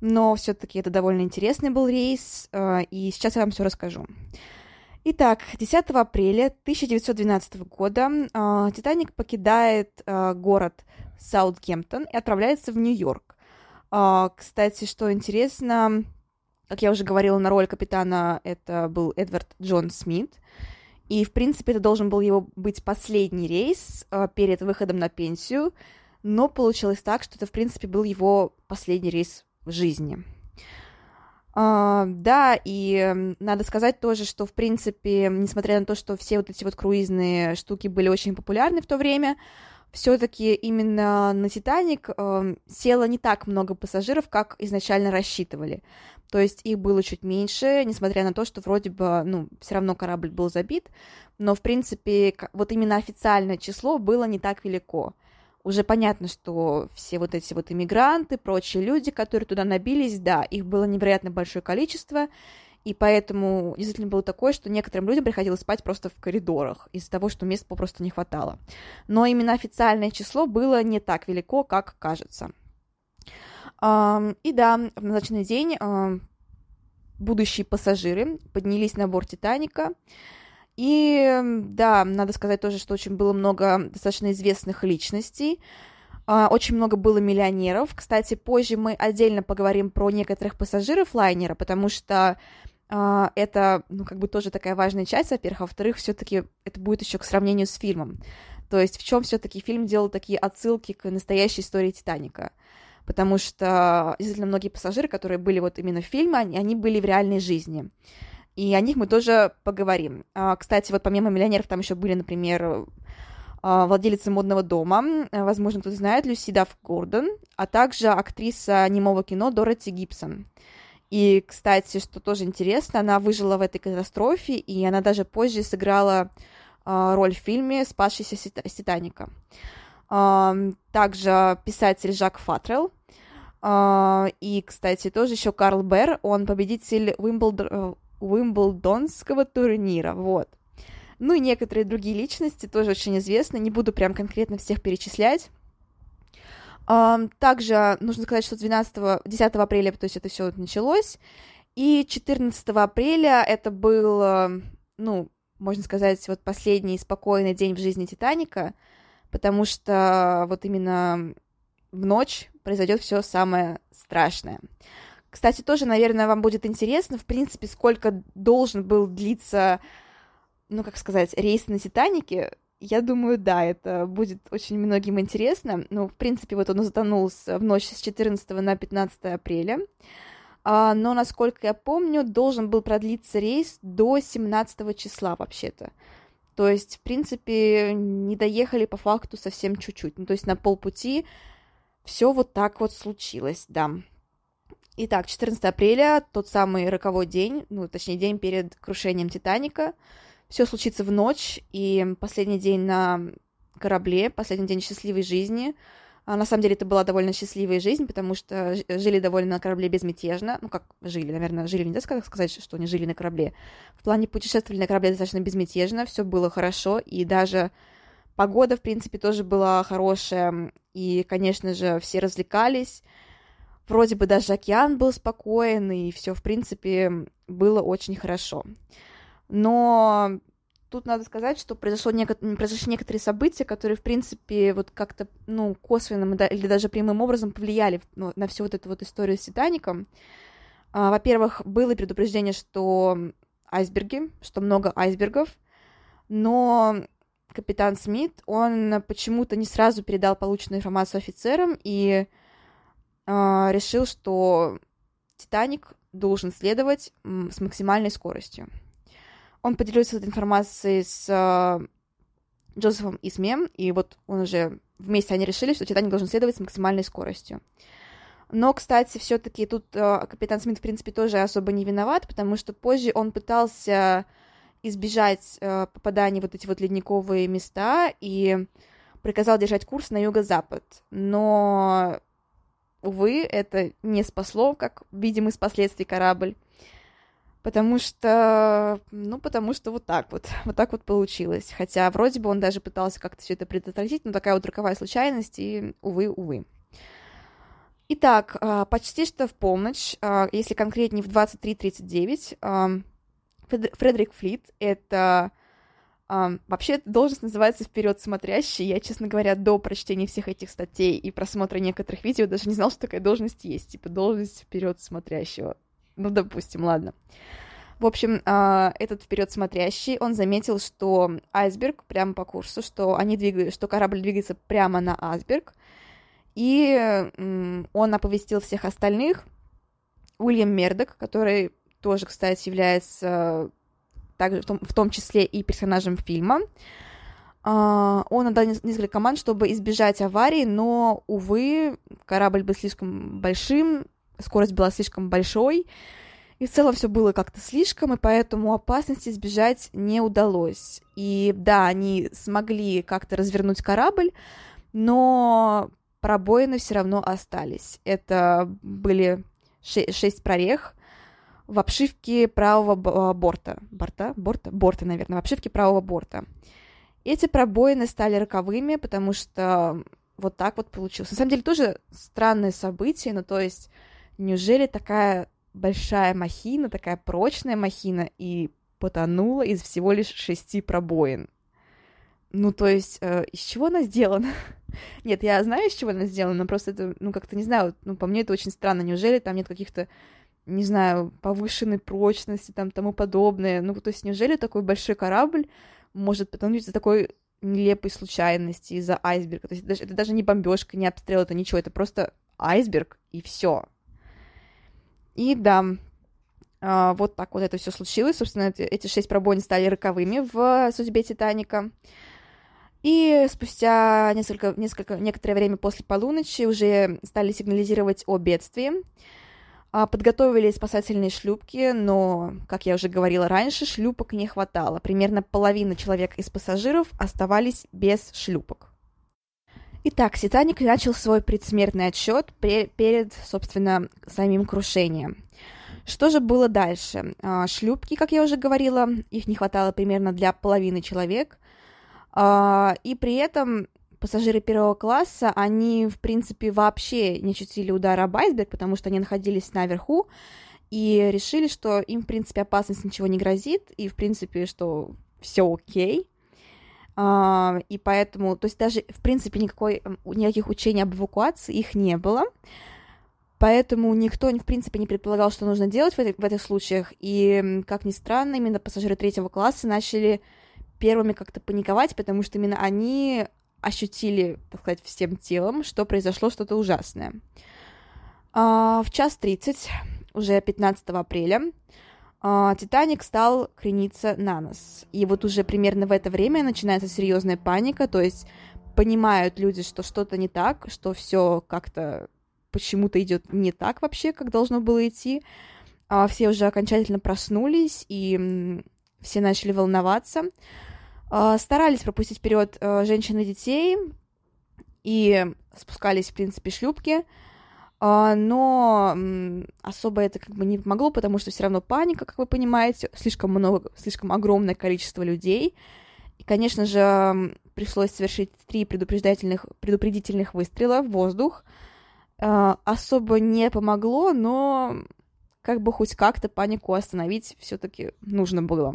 но все-таки это довольно интересный был рейс, э, и сейчас я вам все расскажу. Итак, 10 апреля 1912 года э, Титаник покидает город Саутгемптон и отправляется в Нью-Йорк. Э, кстати, что интересно, как я уже говорила, на роль капитана это был Эдвард Джон Смит. И, в принципе, это должен был его быть последний рейс э, перед выходом на пенсию, но получилось так, что это, в принципе, был его последний рейс в жизни. Uh, да, и надо сказать тоже, что, в принципе, несмотря на то, что все вот эти вот круизные штуки были очень популярны в то время, все-таки именно на Титаник э, село не так много пассажиров, как изначально рассчитывали. То есть их было чуть меньше, несмотря на то, что вроде бы, ну, все равно корабль был забит, но, в принципе, вот именно официальное число было не так велико уже понятно, что все вот эти вот иммигранты, прочие люди, которые туда набились, да, их было невероятно большое количество, и поэтому действительно было такое, что некоторым людям приходилось спать просто в коридорах из-за того, что мест попросту не хватало. Но именно официальное число было не так велико, как кажется. И да, в назначенный день будущие пассажиры поднялись на борт Титаника, и да, надо сказать тоже, что очень было много достаточно известных личностей, а, очень много было миллионеров. Кстати, позже мы отдельно поговорим про некоторых пассажиров лайнера, потому что это, ну, как бы тоже такая важная часть, во-первых, а во-вторых, все-таки это будет еще к сравнению с фильмом. То есть в чем все-таки фильм делал такие отсылки к настоящей истории Титаника. Потому что действительно многие пассажиры, которые были вот именно в фильме, они, они были в реальной жизни и о них мы тоже поговорим. А, кстати, вот помимо миллионеров там еще были, например, а, владелица модного дома, возможно, кто-то знает, Люси Дафф Гордон, а также актриса немого кино Дороти Гибсон. И, кстати, что тоже интересно, она выжила в этой катастрофе, и она даже позже сыграла а, роль в фильме «Спасшийся с Титаника». Также писатель Жак Фатрелл, и, кстати, тоже еще Карл Берр, он победитель Уимблдон, Уимблдонского турнира, вот. Ну и некоторые другие личности тоже очень известны, не буду прям конкретно всех перечислять. Также нужно сказать, что 12, 10 апреля, то есть это все началось, и 14 апреля это был, ну, можно сказать, вот последний спокойный день в жизни Титаника, потому что вот именно в ночь произойдет все самое страшное. Кстати, тоже, наверное, вам будет интересно, в принципе, сколько должен был длиться, ну, как сказать, рейс на Титанике. Я думаю, да, это будет очень многим интересно. Ну, в принципе, вот он затонул в ночь с 14 на 15 апреля. А, но, насколько я помню, должен был продлиться рейс до 17 числа вообще-то. То есть, в принципе, не доехали по факту совсем чуть-чуть. Ну, то есть на полпути все вот так вот случилось, да. Итак, 14 апреля, тот самый роковой день, ну, точнее, день перед крушением Титаника. Все случится в ночь, и последний день на корабле, последний день счастливой жизни. А на самом деле это была довольно счастливая жизнь, потому что жили довольно на корабле безмятежно. Ну, как жили, наверное, жили, нельзя сказать, что они жили на корабле. В плане путешествовали на корабле достаточно безмятежно, все было хорошо, и даже погода, в принципе, тоже была хорошая, и, конечно же, все развлекались. Вроде бы даже океан был спокоен, и все, в принципе, было очень хорошо. Но тут надо сказать, что произошло неко- произошли некоторые события, которые, в принципе, вот как-то, ну, косвенным или даже прямым образом повлияли ну, на всю вот эту вот историю с Титаником. А, во-первых, было предупреждение, что айсберги, что много айсбергов, но капитан Смит, он почему-то не сразу передал полученную информацию офицерам и э, решил, что Титаник должен следовать с максимальной скоростью. Он поделился этой информацией с э, Джозефом Исмем, и вот он уже вместе они решили, что Титаник должен следовать с максимальной скоростью. Но, кстати, все-таки тут э, капитан Смит, в принципе, тоже особо не виноват, потому что позже он пытался избежать э, попадания в вот эти вот ледниковые места и приказал держать курс на юго-запад. Но, увы, это не спасло, как видим из последствий корабль. Потому что, ну, потому что вот так вот, вот так вот получилось. Хотя вроде бы он даже пытался как-то все это предотвратить, но такая вот роковая случайность, и, увы, увы. Итак, а, почти что в полночь, а, если конкретнее в 23.39, Фредерик Флит — это вообще, должность называется «Вперед смотрящий». Я, честно говоря, до прочтения всех этих статей и просмотра некоторых видео даже не знал, что такая должность есть. Типа, должность «Вперед смотрящего». Ну, допустим, ладно. В общем, uh, этот вперед смотрящий, он заметил, что айсберг прямо по курсу, что они двигают, что корабль двигается прямо на айсберг, и он оповестил всех остальных. Уильям Мердок, который тоже, кстати, является также в том, в том числе и персонажем фильма. Uh, он отдал несколько команд, чтобы избежать аварии, но, увы, корабль был слишком большим, скорость была слишком большой, и в целом все было как-то слишком, и поэтому опасности избежать не удалось. И да, они смогли как-то развернуть корабль, но пробоины все равно остались. Это были шесть прорех, в обшивке правого а, борта. Борта? Борта? Борта, наверное, в обшивке правого борта. Эти пробоины стали роковыми, потому что вот так вот получилось. На самом деле тоже странное событие, ну то есть неужели такая большая махина, такая прочная махина и потонула из всего лишь шести пробоин? Ну, то есть, э, из чего она сделана? нет, я знаю, из чего она сделана, но просто это, ну, как-то, не знаю, ну, по мне это очень странно. Неужели там нет каких-то не знаю, повышенной прочности, там, тому подобное. Ну, то есть, неужели такой большой корабль может потонуть из-за такой нелепой случайности, из-за айсберга? То есть, это даже, не бомбежка, не обстрел, это ничего, это просто айсберг, и все. И да, а, вот так вот это все случилось. Собственно, эти шесть пробоин стали роковыми в судьбе Титаника. И спустя несколько, несколько, некоторое время после полуночи уже стали сигнализировать о бедствии. А, подготовили спасательные шлюпки, но, как я уже говорила раньше, шлюпок не хватало. Примерно половина человек из пассажиров оставались без шлюпок. Итак, Титаник начал свой предсмертный отсчет перед, собственно, самим крушением. Что же было дальше? А, шлюпки, как я уже говорила, их не хватало примерно для половины человек. А, и при этом пассажиры первого класса, они, в принципе, вообще не ощутили удара об айсберг, потому что они находились наверху, и решили, что им, в принципе, опасность ничего не грозит, и, в принципе, что все окей. Uh, и поэтому, то есть даже, в принципе, никакой, никаких учений об эвакуации их не было. Поэтому никто, в принципе, не предполагал, что нужно делать в этих, в этих случаях. И, как ни странно, именно пассажиры третьего класса начали первыми как-то паниковать, потому что именно они ощутили, так сказать, всем телом, что произошло что-то ужасное. А, в час тридцать, уже 15 апреля, а, Титаник стал крениться на нос. И вот уже примерно в это время начинается серьезная паника, то есть понимают люди, что что-то не так, что все как-то почему-то идет не так вообще, как должно было идти. А, все уже окончательно проснулись, и все начали волноваться. А, старались пропустить вперед а, женщин и детей и спускались, в принципе, шлюпки, а, но особо это как бы не помогло, потому что все равно паника, как вы понимаете, слишком много, слишком огромное количество людей, И, конечно же, пришлось совершить три предупреждательных, предупредительных выстрела в воздух. Э, особо не помогло, но как бы хоть как-то панику остановить все-таки нужно было.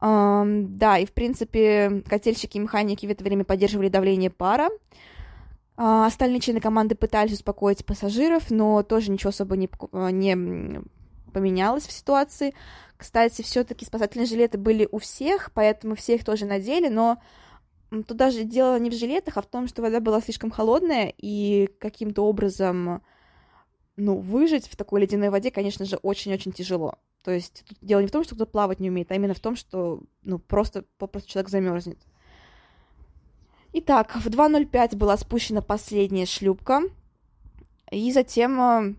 Да, и в принципе котельщики и механики в это время поддерживали давление пара. Uh, остальные члены команды пытались успокоить пассажиров, но тоже ничего особо не, не поменялось в ситуации. Кстати, все-таки спасательные жилеты были у всех, поэтому все их тоже надели, но тут даже дело не в жилетах, а в том, что вода была слишком холодная, и каким-то образом ну, выжить в такой ледяной воде, конечно же, очень-очень тяжело. То есть тут дело не в том, что кто-то плавать не умеет, а именно в том, что, ну, просто, попросту человек замерзнет. Итак, в 2.05 была спущена последняя шлюпка, и затем э,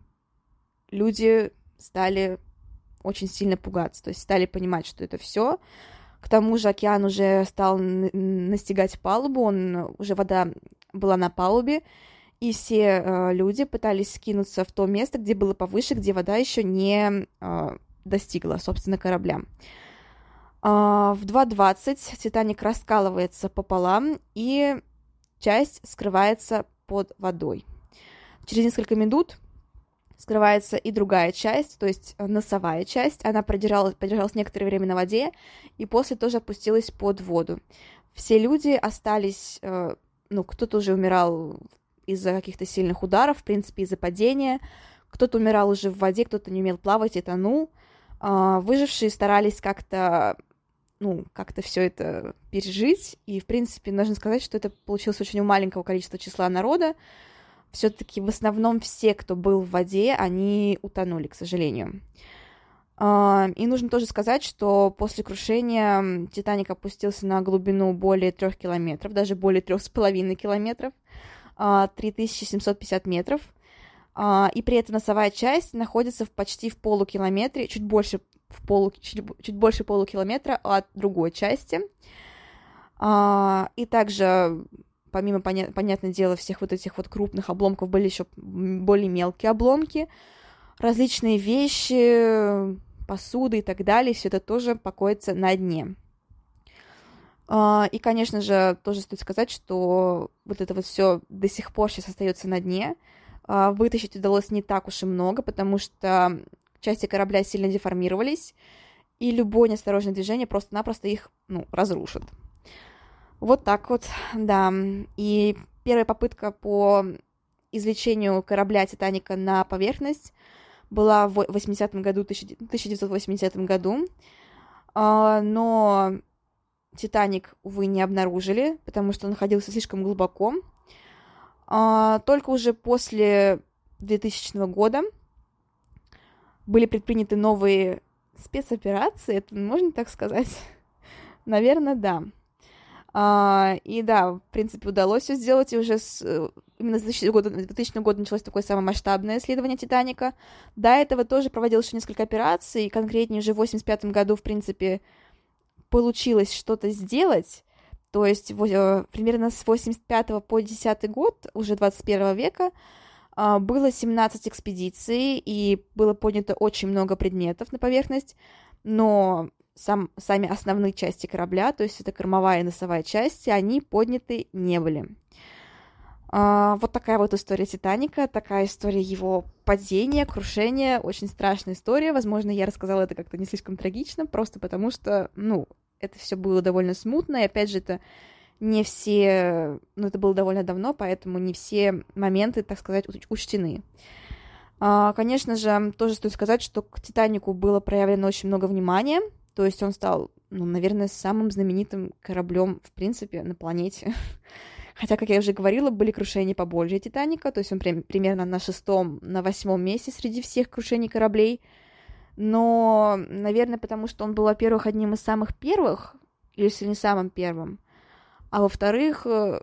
люди стали очень сильно пугаться, то есть стали понимать, что это все. К тому же океан уже стал настигать палубу, он уже вода была на палубе, и все э, люди пытались скинуться в то место, где было повыше, где вода еще не э, достигла, собственно, корабля. Э, в 2.20 Титаник раскалывается пополам, и часть скрывается под водой. Через несколько минут скрывается и другая часть, то есть носовая часть. Она продержалась, продержалась некоторое время на воде, и после тоже опустилась под воду. Все люди остались, э, ну, кто-то уже умирал из-за каких-то сильных ударов, в принципе, из-за падения. Кто-то умирал уже в воде, кто-то не умел плавать и тонул. А, выжившие старались как-то ну, как-то все это пережить. И, в принципе, нужно сказать, что это получилось очень у маленького количества числа народа. Все-таки в основном все, кто был в воде, они утонули, к сожалению. А, и нужно тоже сказать, что после крушения Титаник опустился на глубину более трех километров, даже более трех с половиной километров. 3750 а, метров, а, и при этом носовая часть находится в почти в полукилометре, чуть больше, в полу, чуть, чуть больше полукилометра от другой части. А, и также, помимо, поня- понятное дело, всех вот этих вот крупных обломков были еще более мелкие обломки, различные вещи, посуды и так далее, все это тоже покоится на дне. А, и, конечно же, тоже стоит сказать, что вот это вот все до сих пор сейчас остается на дне. А, вытащить удалось не так уж и много, потому что части корабля сильно деформировались, и любое неосторожное движение просто-напросто их ну, разрушит. Вот так вот, да. И первая попытка по извлечению корабля Титаника на поверхность была в 80 году, 1980 году, а, но Титаник, увы, не обнаружили, потому что он находился слишком глубоко. А, только уже после 2000 года были предприняты новые спецоперации, это можно так сказать? Наверное, да. А, и да, в принципе, удалось все сделать, и уже с, именно с 2000 года, 2000 года началось такое самое масштабное исследование Титаника. До этого тоже проводилось еще несколько операций, и конкретнее уже в 85 году, в принципе, получилось что-то сделать, то есть э, примерно с 85 по 10 год, уже 21 века, было 17 экспедиций, и было поднято очень много предметов на поверхность, но сам, сами основные части корабля, то есть это кормовая и носовая части, они подняты не были. Uh, вот такая вот история Титаника, такая история его падения, крушения, очень страшная история. Возможно, я рассказала это как-то не слишком трагично, просто потому что, ну, это все было довольно смутно, и опять же, это не все, ну, это было довольно давно, поэтому не все моменты, так сказать, учтены. А, конечно же, тоже стоит сказать, что к Титанику было проявлено очень много внимания, то есть он стал, ну, наверное, самым знаменитым кораблем, в принципе, на планете. Хотя, как я уже говорила, были крушения побольше Титаника, то есть он прям, примерно на шестом, на восьмом месте среди всех крушений кораблей — но, наверное, потому что он был, во-первых, одним из самых первых, если не самым первым, а во-вторых, э,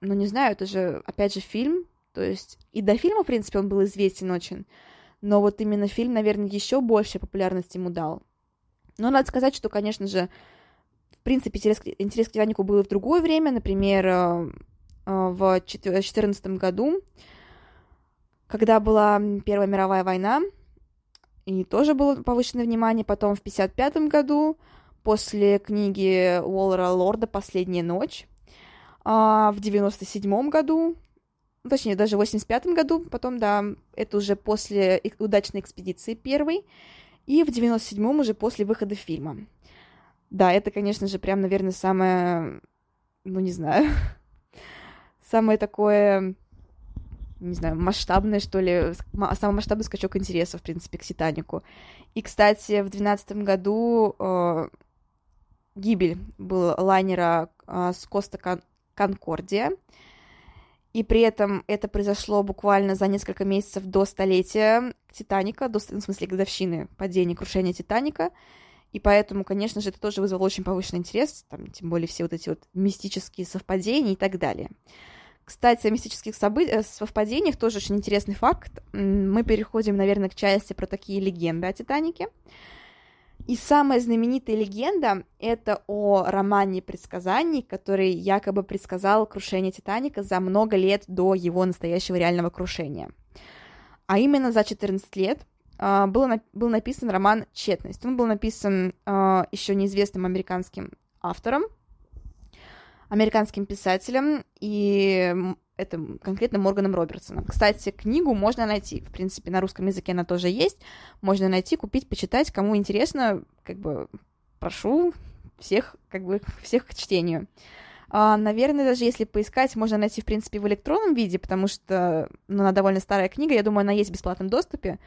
ну, не знаю, это же, опять же, фильм, то есть и до фильма, в принципе, он был известен очень, но вот именно фильм, наверное, еще больше популярности ему дал. Но надо сказать, что, конечно же, в принципе, интерес, интерес к Титанику был и в другое время, например, э, э, в 2014 году, когда была Первая мировая война, и тоже было повышенное внимание. Потом в 1955 году после книги Уоллера Лорда «Последняя ночь». А, в 97 году, точнее, даже в 85 году, потом, да, это уже после удачной экспедиции первой, и в 97-м уже после выхода фильма. Да, это, конечно же, прям, наверное, самое, ну, не знаю, самое такое, не знаю, масштабное, что ли, самый масштабный скачок интереса, в принципе, к «Титанику». И, кстати, в 2012 году э, гибель был лайнера э, с Коста Кон- Конкордия, и при этом это произошло буквально за несколько месяцев до столетия Титаника, до, в смысле, годовщины падения, крушения Титаника, и поэтому, конечно же, это тоже вызвало очень повышенный интерес, там, тем более все вот эти вот мистические совпадения и так далее. Кстати, о мистических событиях, совпадениях тоже очень интересный факт. Мы переходим, наверное, к части про такие легенды о Титанике. И самая знаменитая легенда — это о романе предсказаний, который якобы предсказал крушение Титаника за много лет до его настоящего реального крушения. А именно за 14 лет Uh, был, был написан роман «Тщетность». Он был написан uh, еще неизвестным американским автором, американским писателем, и это конкретно Морганом Робертсоном. Кстати, книгу можно найти, в принципе, на русском языке она тоже есть, можно найти, купить, почитать, кому интересно, как бы прошу всех, как бы, всех к чтению. А, наверное, даже если поискать, можно найти, в принципе, в электронном виде, потому что ну, она довольно старая книга, я думаю, она есть в бесплатном доступе,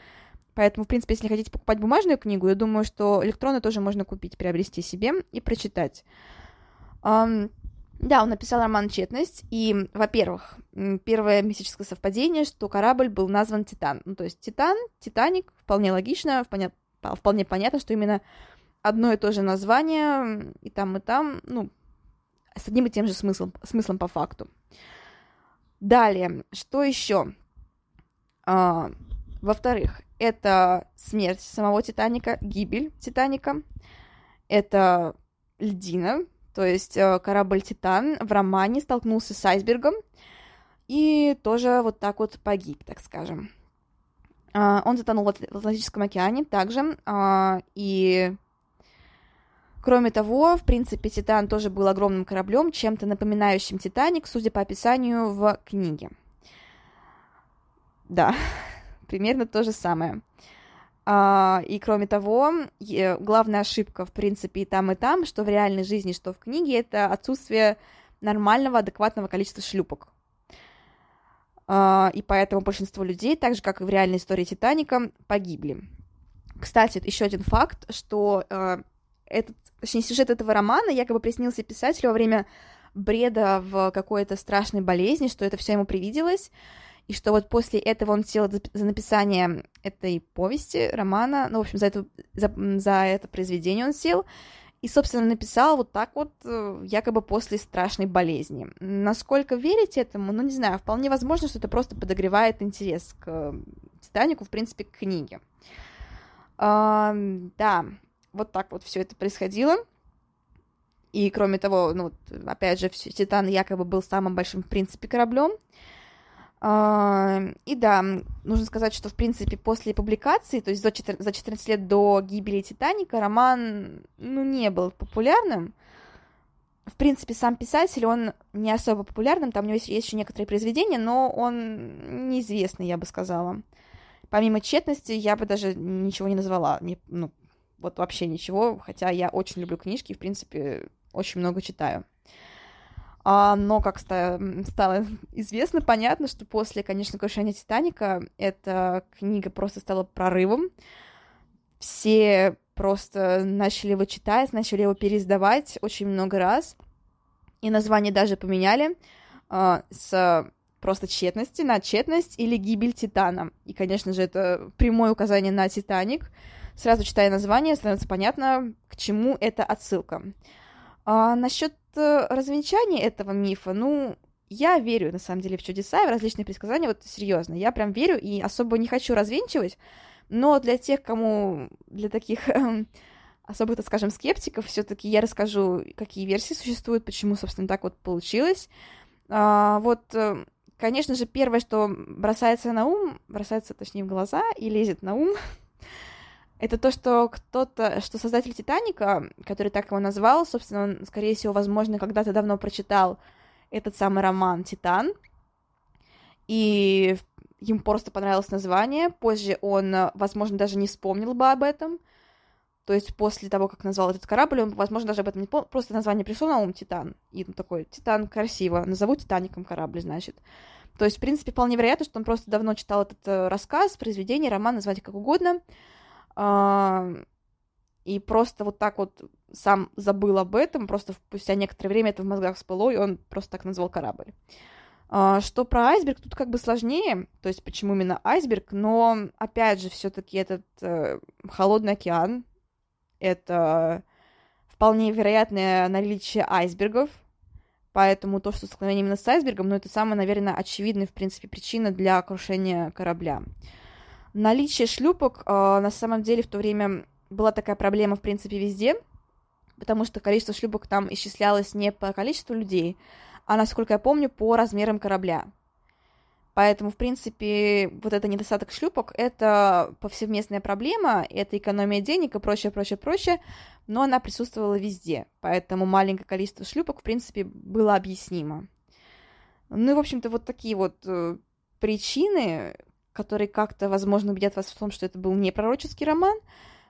поэтому, в принципе, если хотите покупать бумажную книгу, я думаю, что электронную тоже можно купить, приобрести себе и прочитать. Um, да, он написал роман «Четность», и, во-первых, первое мистическое совпадение, что корабль был назван «Титан». Ну, то есть «Титан», «Титаник», вполне логично, вполне, вполне понятно, что именно одно и то же название, и там, и там, ну, с одним и тем же смыслом, смыслом по факту. Далее, что еще? А, во-вторых, это смерть самого Титаника, гибель Титаника, это льдина, то есть э, корабль «Титан» в романе столкнулся с айсбергом и тоже вот так вот погиб, так скажем. А, он затонул в Атлантическом океане также, а, и Кроме того, в принципе, Титан тоже был огромным кораблем, чем-то напоминающим Титаник, судя по описанию в книге. Да, примерно то же самое. А, и кроме того, главная ошибка, в принципе, и там, и там, что в реальной жизни, что в книге, это отсутствие нормального, адекватного количества шлюпок. А, и поэтому большинство людей, так же, как и в реальной истории Титаника, погибли. Кстати, еще один факт, что а, этот, точнее, сюжет этого романа якобы приснился писателю во время бреда в какой-то страшной болезни, что это все ему привиделось, и что вот после этого он сел за написание этой повести, романа, ну, в общем, за, эту, за, за это произведение он сел, и, собственно, написал вот так вот, э, якобы после страшной болезни. Насколько верить этому, ну, не знаю, вполне возможно, что это просто подогревает интерес к Титанику, в принципе, к книге. А, да, вот так вот все это происходило. И, кроме того, ну, опять же, Титан якобы был самым большим, в принципе, кораблем. И да, нужно сказать, что, в принципе, после публикации, то есть за 14 лет до гибели Титаника, роман, ну, не был популярным. В принципе, сам писатель, он не особо популярным, там у него есть, еще некоторые произведения, но он неизвестный, я бы сказала. Помимо тщетности, я бы даже ничего не назвала, не, ну, вот вообще ничего, хотя я очень люблю книжки, в принципе, очень много читаю. А, но, как стало известно, понятно, что после, конечно, крушения Титаника эта книга просто стала прорывом. Все просто начали его читать, начали его переиздавать очень много раз. И название даже поменяли а, с просто тщетности на тщетность или гибель Титана. И, конечно же, это прямое указание на Титаник. Сразу читая название, становится понятно, к чему это отсылка. А, насчет э, развенчания этого мифа, ну, я верю, на самом деле, в чудеса и в различные предсказания, вот серьезно, я прям верю и особо не хочу развенчивать, но для тех, кому, для таких эм, особо, так скажем, скептиков, все-таки я расскажу, какие версии существуют, почему, собственно, так вот получилось. А, вот, э, конечно же, первое, что бросается на ум, бросается, точнее, в глаза и лезет на ум, это то, что кто-то, что создатель Титаника, который так его назвал, собственно, он, скорее всего, возможно, когда-то давно прочитал этот самый роман «Титан», и ему просто понравилось название. Позже он, возможно, даже не вспомнил бы об этом. То есть после того, как назвал этот корабль, он, возможно, даже об этом не помнил. Просто название пришло на ум «Титан». И он такой «Титан» красиво. Назову «Титаником» корабль, значит. То есть, в принципе, вполне вероятно, что он просто давно читал этот э, рассказ, произведение, роман, назвать как угодно. И просто вот так вот сам забыл об этом, просто спустя некоторое время это в мозгах всплыло, и он просто так назвал корабль. А, что про айсберг, тут как бы сложнее, то есть почему именно айсберг, но опять же, все-таки этот э, холодный океан, это вполне вероятное наличие айсбергов, поэтому то, что столкновение именно с айсбергом, ну, это самая, наверное, очевидная, в принципе, причина для крушения корабля. Наличие шлюпок, э, на самом деле, в то время была такая проблема, в принципе, везде, потому что количество шлюпок там исчислялось не по количеству людей, а, насколько я помню, по размерам корабля. Поэтому, в принципе, вот это недостаток шлюпок — это повсеместная проблема, это экономия денег и прочее, прочее, прочее, но она присутствовала везде, поэтому маленькое количество шлюпок, в принципе, было объяснимо. Ну и, в общем-то, вот такие вот э, причины, которые как-то, возможно, убедят вас в том, что это был не пророческий роман,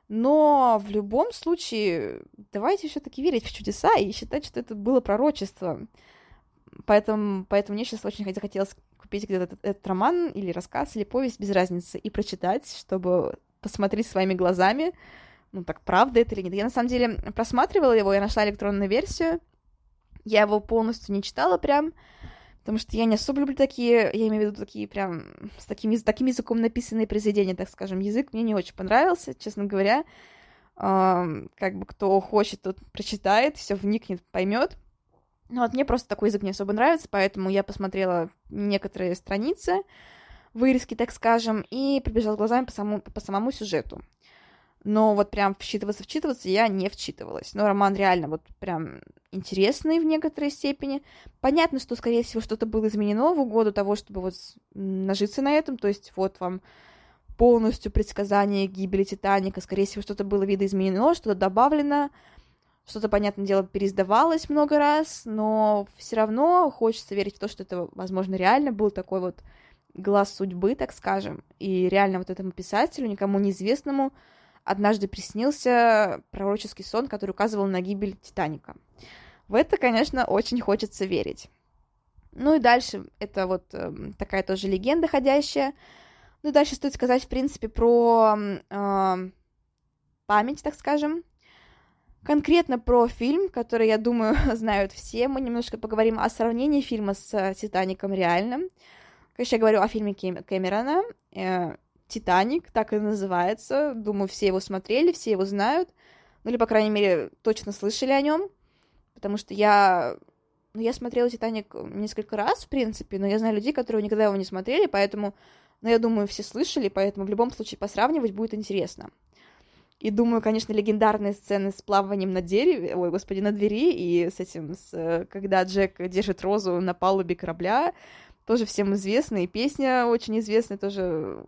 но в любом случае давайте все-таки верить в чудеса и считать, что это было пророчество. Поэтому, поэтому мне сейчас очень захотелось купить где-то этот, этот роман или рассказ, или повесть, без разницы, и прочитать, чтобы посмотреть своими глазами, ну так правда это или нет. Я на самом деле просматривала его, я нашла электронную версию, я его полностью не читала прям, потому что я не особо люблю такие, я имею в виду такие прям с таким, с таким языком написанные произведения, так скажем. Язык мне не очень понравился, честно говоря. Uh, как бы кто хочет, тот прочитает, все вникнет, поймет. Но вот мне просто такой язык не особо нравится, поэтому я посмотрела некоторые страницы, вырезки, так скажем, и пробежала глазами по самому, по самому сюжету но вот прям вчитываться, вчитываться я не вчитывалась. Но роман реально вот прям интересный в некоторой степени. Понятно, что, скорее всего, что-то было изменено в угоду того, чтобы вот нажиться на этом, то есть вот вам полностью предсказание гибели Титаника, скорее всего, что-то было видоизменено, что-то добавлено, что-то, понятное дело, пересдавалось много раз, но все равно хочется верить в то, что это, возможно, реально был такой вот глаз судьбы, так скажем, и реально вот этому писателю, никому неизвестному, однажды приснился пророческий сон, который указывал на гибель Титаника. В это, конечно, очень хочется верить. Ну и дальше, это вот э, такая тоже легенда ходящая. Ну и дальше стоит сказать, в принципе, про э, память, так скажем. Конкретно про фильм, который, я думаю, знают все. Мы немножко поговорим о сравнении фильма с «Титаником» реальным. Конечно, я говорю о фильме Кэмерона. Э, Титаник, так и называется. Думаю, все его смотрели, все его знают. Ну, или, по крайней мере, точно слышали о нем. Потому что я... Ну, я смотрела Титаник несколько раз, в принципе, но я знаю людей, которые никогда его не смотрели, поэтому... Ну, я думаю, все слышали, поэтому в любом случае посравнивать будет интересно. И думаю, конечно, легендарные сцены с плаванием на дереве, ой, господи, на двери, и с этим, с, когда Джек держит розу на палубе корабля, тоже всем известная, и песня очень известная тоже,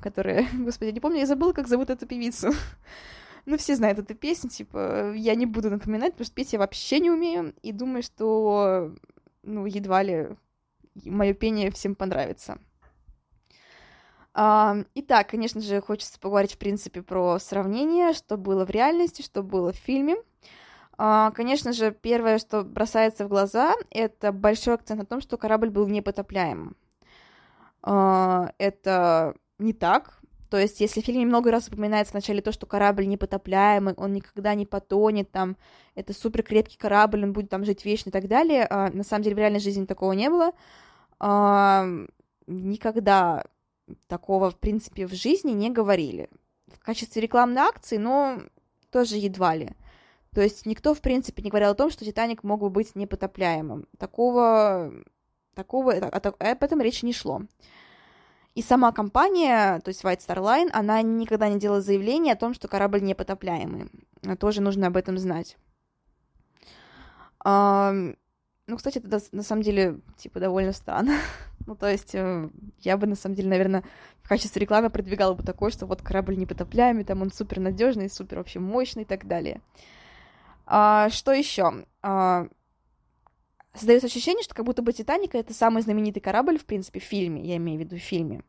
которая, господи, не помню, я забыла, как зовут эту певицу. ну, все знают эту песню, типа, я не буду напоминать, потому что петь я вообще не умею, и думаю, что, ну, едва ли мое пение всем понравится. Итак, конечно же, хочется поговорить, в принципе, про сравнение, что было в реальности, что было в фильме. А, конечно же, первое, что бросается в глаза, это большой акцент на том, что корабль был непотопляемым. А, это не так. То есть, если в фильме много раз упоминается вначале то, что корабль непотопляемый, он никогда не потонет, там, это супер крепкий корабль, он будет там жить вечно и так далее, а, на самом деле в реальной жизни такого не было. Никогда такого, в принципе, в жизни не говорили. В качестве рекламной акции, но тоже едва ли. То есть никто, в принципе, не говорил о том, что Титаник мог бы быть непотопляемым. Такого, такого, об этом речи не шло. И сама компания, то есть White Star Line, она никогда не делала заявление о том, что корабль непотопляемый. Тоже нужно об этом знать. Ну, кстати, это на самом деле, типа, довольно странно. ну, то есть, э, я бы, на самом деле, наверное, в качестве рекламы продвигала бы такое, что вот корабль непотопляемый, там он супер надежный, супер вообще мощный и так далее. А, что еще? А, создается ощущение, что как будто бы Титаник это самый знаменитый корабль, в принципе, в фильме, я имею в виду в фильме.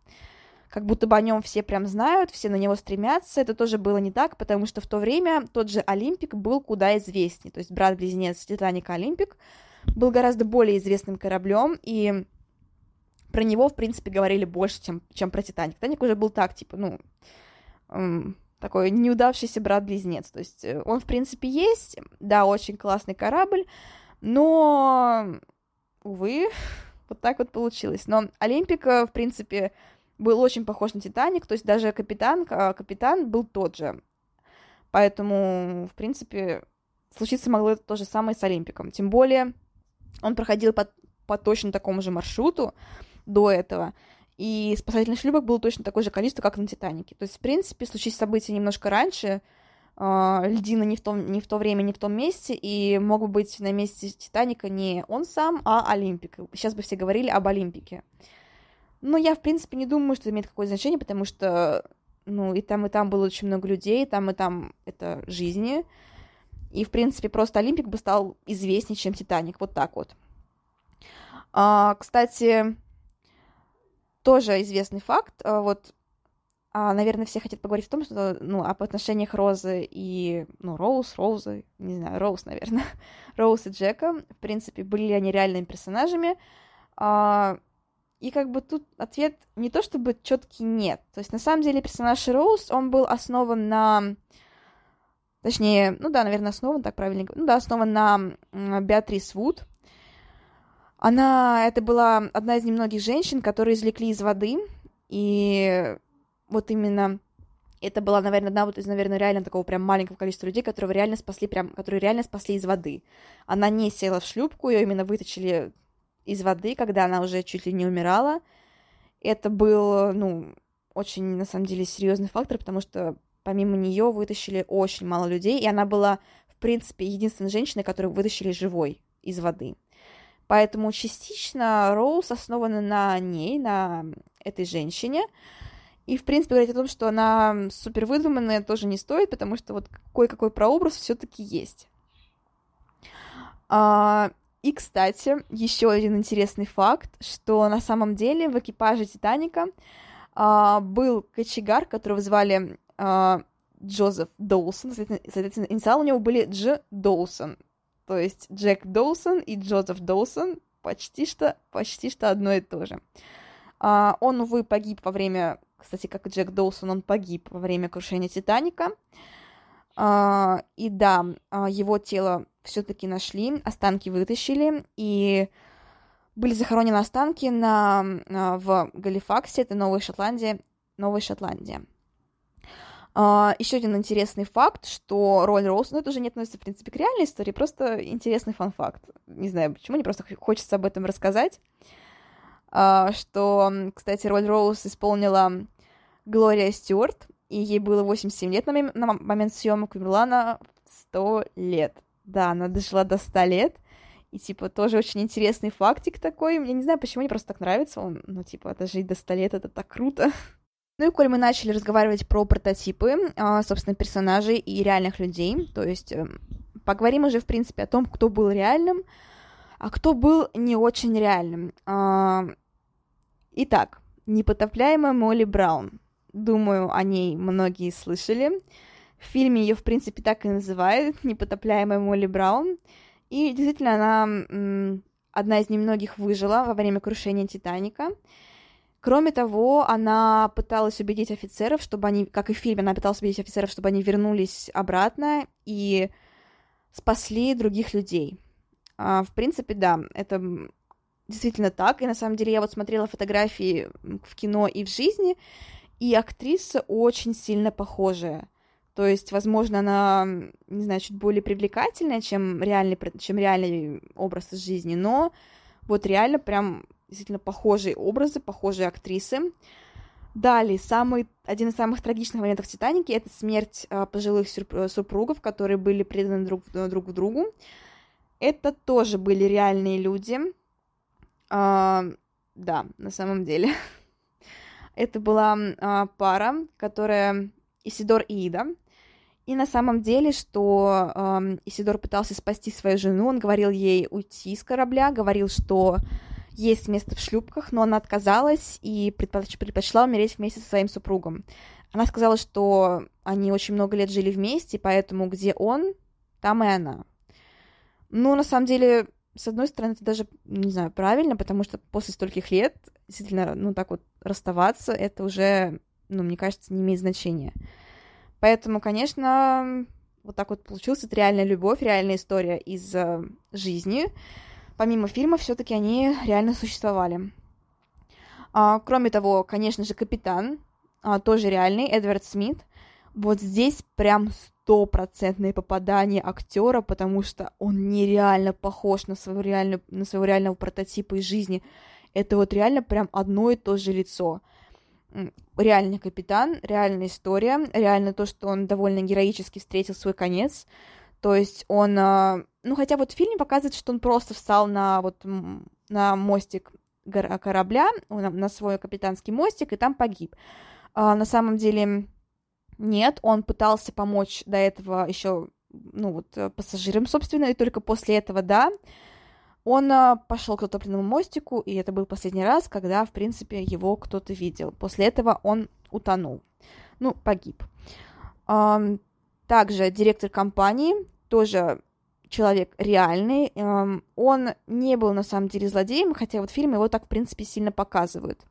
Как будто бы о нем все прям знают, все на него стремятся. Это тоже было не так, потому что в то время тот же Олимпик был куда известнее. То есть брат-близнец Титаника Олимпик был гораздо более известным кораблем, и про него, в принципе, говорили больше, чем, чем про Титаник. Титаник уже был так, типа, ну, такой неудавшийся брат-близнец. То есть э, он, в принципе, есть, да, очень классный корабль, но, увы, вот так вот получилось. Но Олимпика, в принципе, был очень похож на Титаник, то есть даже капитан, капитан был тот же. Поэтому, в принципе, случиться могло то же самое с Олимпиком. Тем более, он проходил по, по точно такому же маршруту до этого, и спасательных шлюпок было точно такое же количество, как на Титанике. То есть, в принципе, случись события немножко раньше, э, льдина не в, том, не в то время, не в том месте, и мог бы быть на месте Титаника не он сам, а Олимпик. Сейчас бы все говорили об Олимпике. Но я, в принципе, не думаю, что это имеет какое-то значение, потому что, ну, и там, и там было очень много людей, и там, и там это жизни. И, в принципе, просто Олимпик бы стал известнее, чем Титаник. Вот так вот. А, кстати, тоже известный факт. А, вот, а, наверное, все хотят поговорить о том, что, ну, об отношениях Розы и, ну, Роуз, Роузы, не знаю, Роуз, наверное, Роуз и Джека. В принципе, были ли они реальными персонажами? А, и как бы тут ответ не то чтобы четкий нет. То есть на самом деле персонаж Роуз, он был основан на Точнее, ну да, наверное, основан, так правильно Ну да, основан на Беатрис Вуд. Она, это была одна из немногих женщин, которые извлекли из воды, и вот именно это была, наверное, одна вот из, наверное, реально такого прям маленького количества людей, которые реально спасли, прям, которые реально спасли из воды. Она не села в шлюпку, ее именно вытащили из воды, когда она уже чуть ли не умирала. Это был, ну, очень, на самом деле, серьезный фактор, потому что помимо нее вытащили очень мало людей, и она была, в принципе, единственной женщиной, которую вытащили живой из воды. Поэтому частично Роуз основана на ней, на этой женщине. И, в принципе, говорить о том, что она супер выдуманная, тоже не стоит, потому что вот кое-какой прообраз все-таки есть. А, и, кстати, еще один интересный факт, что на самом деле в экипаже Титаника а, был кочегар, которого звали а, Джозеф Доусон, соответственно, инициалы у него были Дж. Доусон, то есть Джек Доусон и Джозеф Доусон почти что, почти что одно и то же. А, он, увы, погиб во время, кстати, как и Джек Доусон, он погиб во время крушения Титаника. А, и да, а, его тело все-таки нашли, останки вытащили, и были захоронены останки на, на, в Галифаксе, это Новая Шотландия, Новая Шотландия. Uh, еще один интересный факт, что роль Роуз, ну это уже не относится, в принципе, к реальной истории, просто интересный фан-факт. Не знаю, почему, мне просто хочется об этом рассказать. Uh, что, кстати, роль Роуз исполнила Глория Стюарт, и ей было 87 лет на, мом- на момент съемок, умерла она 100 лет. Да, она дожила до 100 лет, и, типа, тоже очень интересный фактик такой. Я не знаю, почему мне просто так нравится он, ну, типа, дожить до 100 лет, это так круто. Ну и коль мы начали разговаривать про прототипы, а, собственно, персонажей и реальных людей, то есть эм, поговорим уже, в принципе, о том, кто был реальным, а кто был не очень реальным. А, итак, непотопляемая Молли Браун. Думаю, о ней многие слышали. В фильме ее, в принципе, так и называют, непотопляемая Молли Браун. И действительно, она одна из немногих выжила во время крушения Титаника. Кроме того, она пыталась убедить офицеров, чтобы они, как и в фильме, она пыталась убедить офицеров, чтобы они вернулись обратно и спасли других людей. А, в принципе, да, это действительно так. И на самом деле я вот смотрела фотографии в кино и в жизни, и актриса очень сильно похожая. То есть, возможно, она, не знаю, чуть более привлекательная, чем реальный, чем реальный образ из жизни, но вот реально прям действительно похожие образы, похожие актрисы. Далее, самый, один из самых трагичных моментов Титаники — это смерть а, пожилых супругов, которые были преданы друг, друг другу. это тоже были реальные люди. А, да, на самом деле. это была а, пара, которая Исидор и Ида. И на самом деле, что э, Исидор пытался спасти свою жену, он говорил ей уйти с корабля, говорил, что есть место в шлюпках, но она отказалась и предпоч- предпочла умереть вместе со своим супругом. Она сказала, что они очень много лет жили вместе, поэтому где он, там и она. Ну, на самом деле, с одной стороны, это даже, не знаю, правильно, потому что после стольких лет, действительно, ну, так вот расставаться, это уже, ну, мне кажется, не имеет значения. Поэтому, конечно, вот так вот получилась это реальная любовь, реальная история из э, жизни. Помимо фильма, все-таки они реально существовали. А, кроме того, конечно же, капитан, а, тоже реальный, Эдвард Смит. Вот здесь прям стопроцентное попадание актера, потому что он нереально похож на своего, реально, на своего реального прототипа из жизни. Это вот реально прям одно и то же лицо реальный капитан, реальная история, реально то, что он довольно героически встретил свой конец. То есть он, а, ну хотя вот в фильме показывает, что он просто встал на вот на мостик корабля, на свой капитанский мостик и там погиб. А на самом деле нет, он пытался помочь до этого еще, ну вот пассажирам, собственно, и только после этого, да, он а, пошел к затопленному мостику, и это был последний раз, когда, в принципе, его кто-то видел. После этого он утонул. Ну, погиб. Также директор компании, тоже человек реальный. Он не был на самом деле злодеем, хотя вот фильм его так, в принципе, сильно показывают.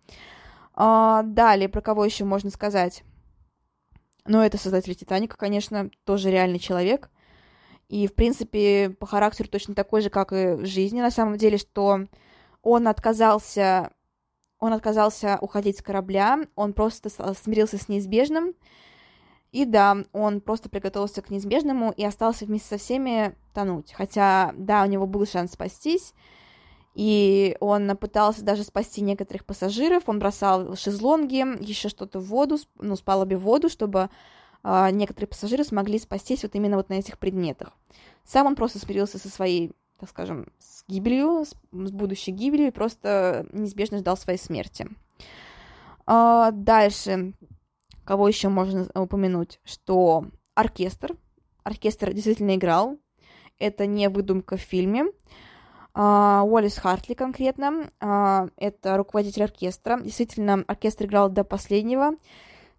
А, далее, про кого еще можно сказать? Ну, это создатель Титаника, конечно, тоже реальный человек. И, в принципе, по характеру точно такой же, как и в жизни, на самом деле, что он отказался, он отказался уходить с корабля, он просто смирился с неизбежным, и да, он просто приготовился к неизбежному и остался вместе со всеми тонуть. Хотя, да, у него был шанс спастись, и он пытался даже спасти некоторых пассажиров, он бросал шезлонги, еще что-то в воду, ну, спал обе в воду, чтобы а, некоторые пассажиры смогли спастись вот именно вот на этих предметах. Сам он просто смирился со своей, так скажем, с гибелью, с, с будущей гибелью и просто неизбежно ждал своей смерти. А, дальше, кого еще можно упомянуть, что оркестр, оркестр действительно играл, это не выдумка в фильме, Uh, Уоллес Хартли конкретно, uh, это руководитель оркестра. Действительно, оркестр играл до последнего.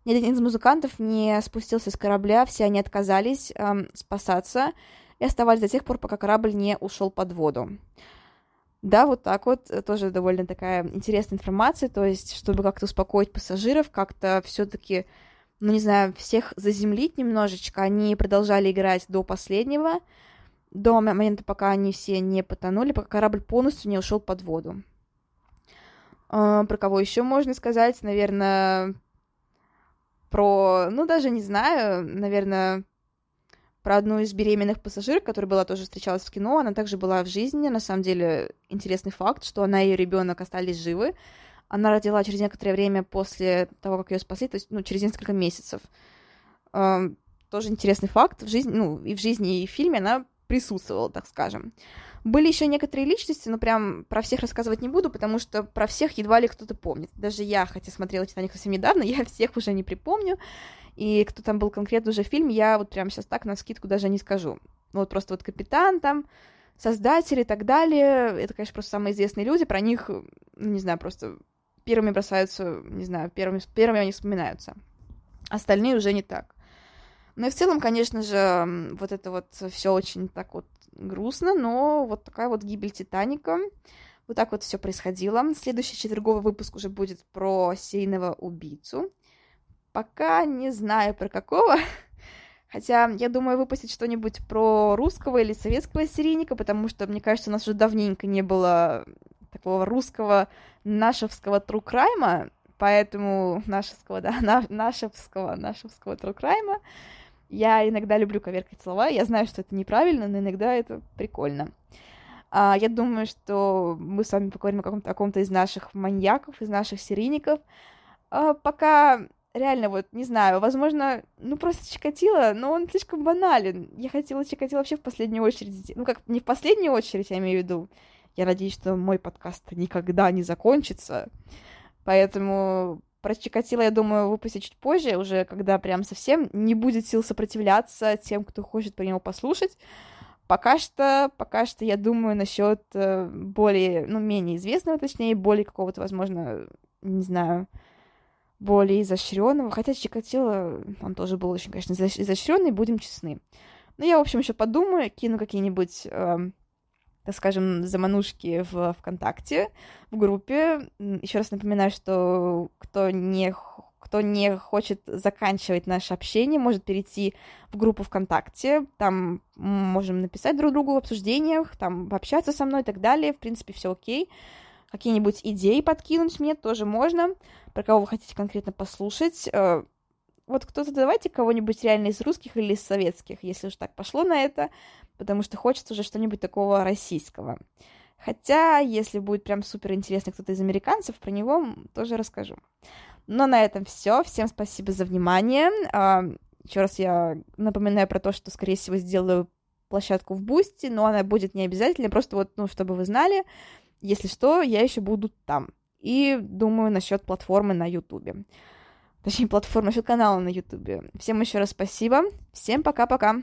Ни один из музыкантов не спустился с корабля, все они отказались эм, спасаться и оставались до тех пор, пока корабль не ушел под воду. Да, вот так вот, э, тоже довольно такая интересная информация, то есть, чтобы как-то успокоить пассажиров, как-то все-таки, ну не знаю, всех заземлить немножечко, они продолжали играть до последнего, до момента, пока они все не потонули, пока корабль полностью не ушел под воду. Э, про кого еще можно сказать? Наверное, про, ну, даже не знаю, наверное, про одну из беременных пассажирок, которая была тоже встречалась в кино, она также была в жизни, на самом деле интересный факт, что она и ее ребенок остались живы. Она родила через некоторое время после того, как ее спасли, то есть, ну, через несколько месяцев. Тоже интересный факт в жизни, ну, и в жизни, и в фильме она присутствовала, так скажем. Были еще некоторые личности, но прям про всех рассказывать не буду, потому что про всех едва ли кто-то помнит. Даже я, хотя смотрела «Титаник» совсем недавно, я всех уже не припомню. И кто там был конкретно уже в фильме, я вот прям сейчас так на скидку даже не скажу. Вот просто вот капитан там, создатели и так далее. Это, конечно, просто самые известные люди. Про них, ну, не знаю, просто первыми бросаются, не знаю, первыми, первыми они вспоминаются. Остальные уже не так. Ну и в целом, конечно же, вот это вот все очень так вот грустно, но вот такая вот гибель Титаника. Вот так вот все происходило. Следующий четверговый выпуск уже будет про серийного убийцу. Пока не знаю про какого. Хотя я думаю выпустить что-нибудь про русского или советского серийника, потому что, мне кажется, у нас уже давненько не было такого русского нашевского true crime а, поэтому нашевского, да, нашевского, нашевского true crime а. Я иногда люблю коверкать слова, я знаю, что это неправильно, но иногда это прикольно. А, я думаю, что мы с вами поговорим о каком-то, каком-то из наших маньяков, из наших серийников. А, пока реально, вот, не знаю, возможно, ну, просто Чикатило, но он слишком банален. Я хотела Чикатило вообще в последнюю очередь, ну, как, не в последнюю очередь, я имею в виду. Я надеюсь, что мой подкаст никогда не закончится. Поэтому про Чикатило, я думаю, выпустить чуть позже, уже когда прям совсем не будет сил сопротивляться тем, кто хочет про него послушать. Пока что, пока что я думаю насчет э, более, ну, менее известного, точнее, более какого-то, возможно, не знаю, более изощренного. Хотя Чикатило, он тоже был очень, конечно, изощренный, будем честны. Но я, в общем, еще подумаю, кину какие-нибудь э, так скажем, заманушки в ВКонтакте, в группе. Еще раз напоминаю, что кто не, кто не хочет заканчивать наше общение, может перейти в группу ВКонтакте. Там можем написать друг другу в обсуждениях, там пообщаться со мной и так далее. В принципе, все окей. Какие-нибудь идеи подкинуть мне тоже можно. Про кого вы хотите конкретно послушать э, вот кто-то давайте кого-нибудь реально из русских или из советских, если уж так пошло на это, потому что хочется уже что-нибудь такого российского. Хотя, если будет прям супер интересно кто-то из американцев, про него тоже расскажу. Но на этом все. Всем спасибо за внимание. А, Еще раз я напоминаю про то, что, скорее всего, сделаю площадку в Boosty, но она будет не обязательно, просто вот, ну, чтобы вы знали, если что, я еще буду там. И думаю насчет платформы на Ютубе точнее, платформа, еще канала на Ютубе. Всем еще раз спасибо. Всем пока-пока.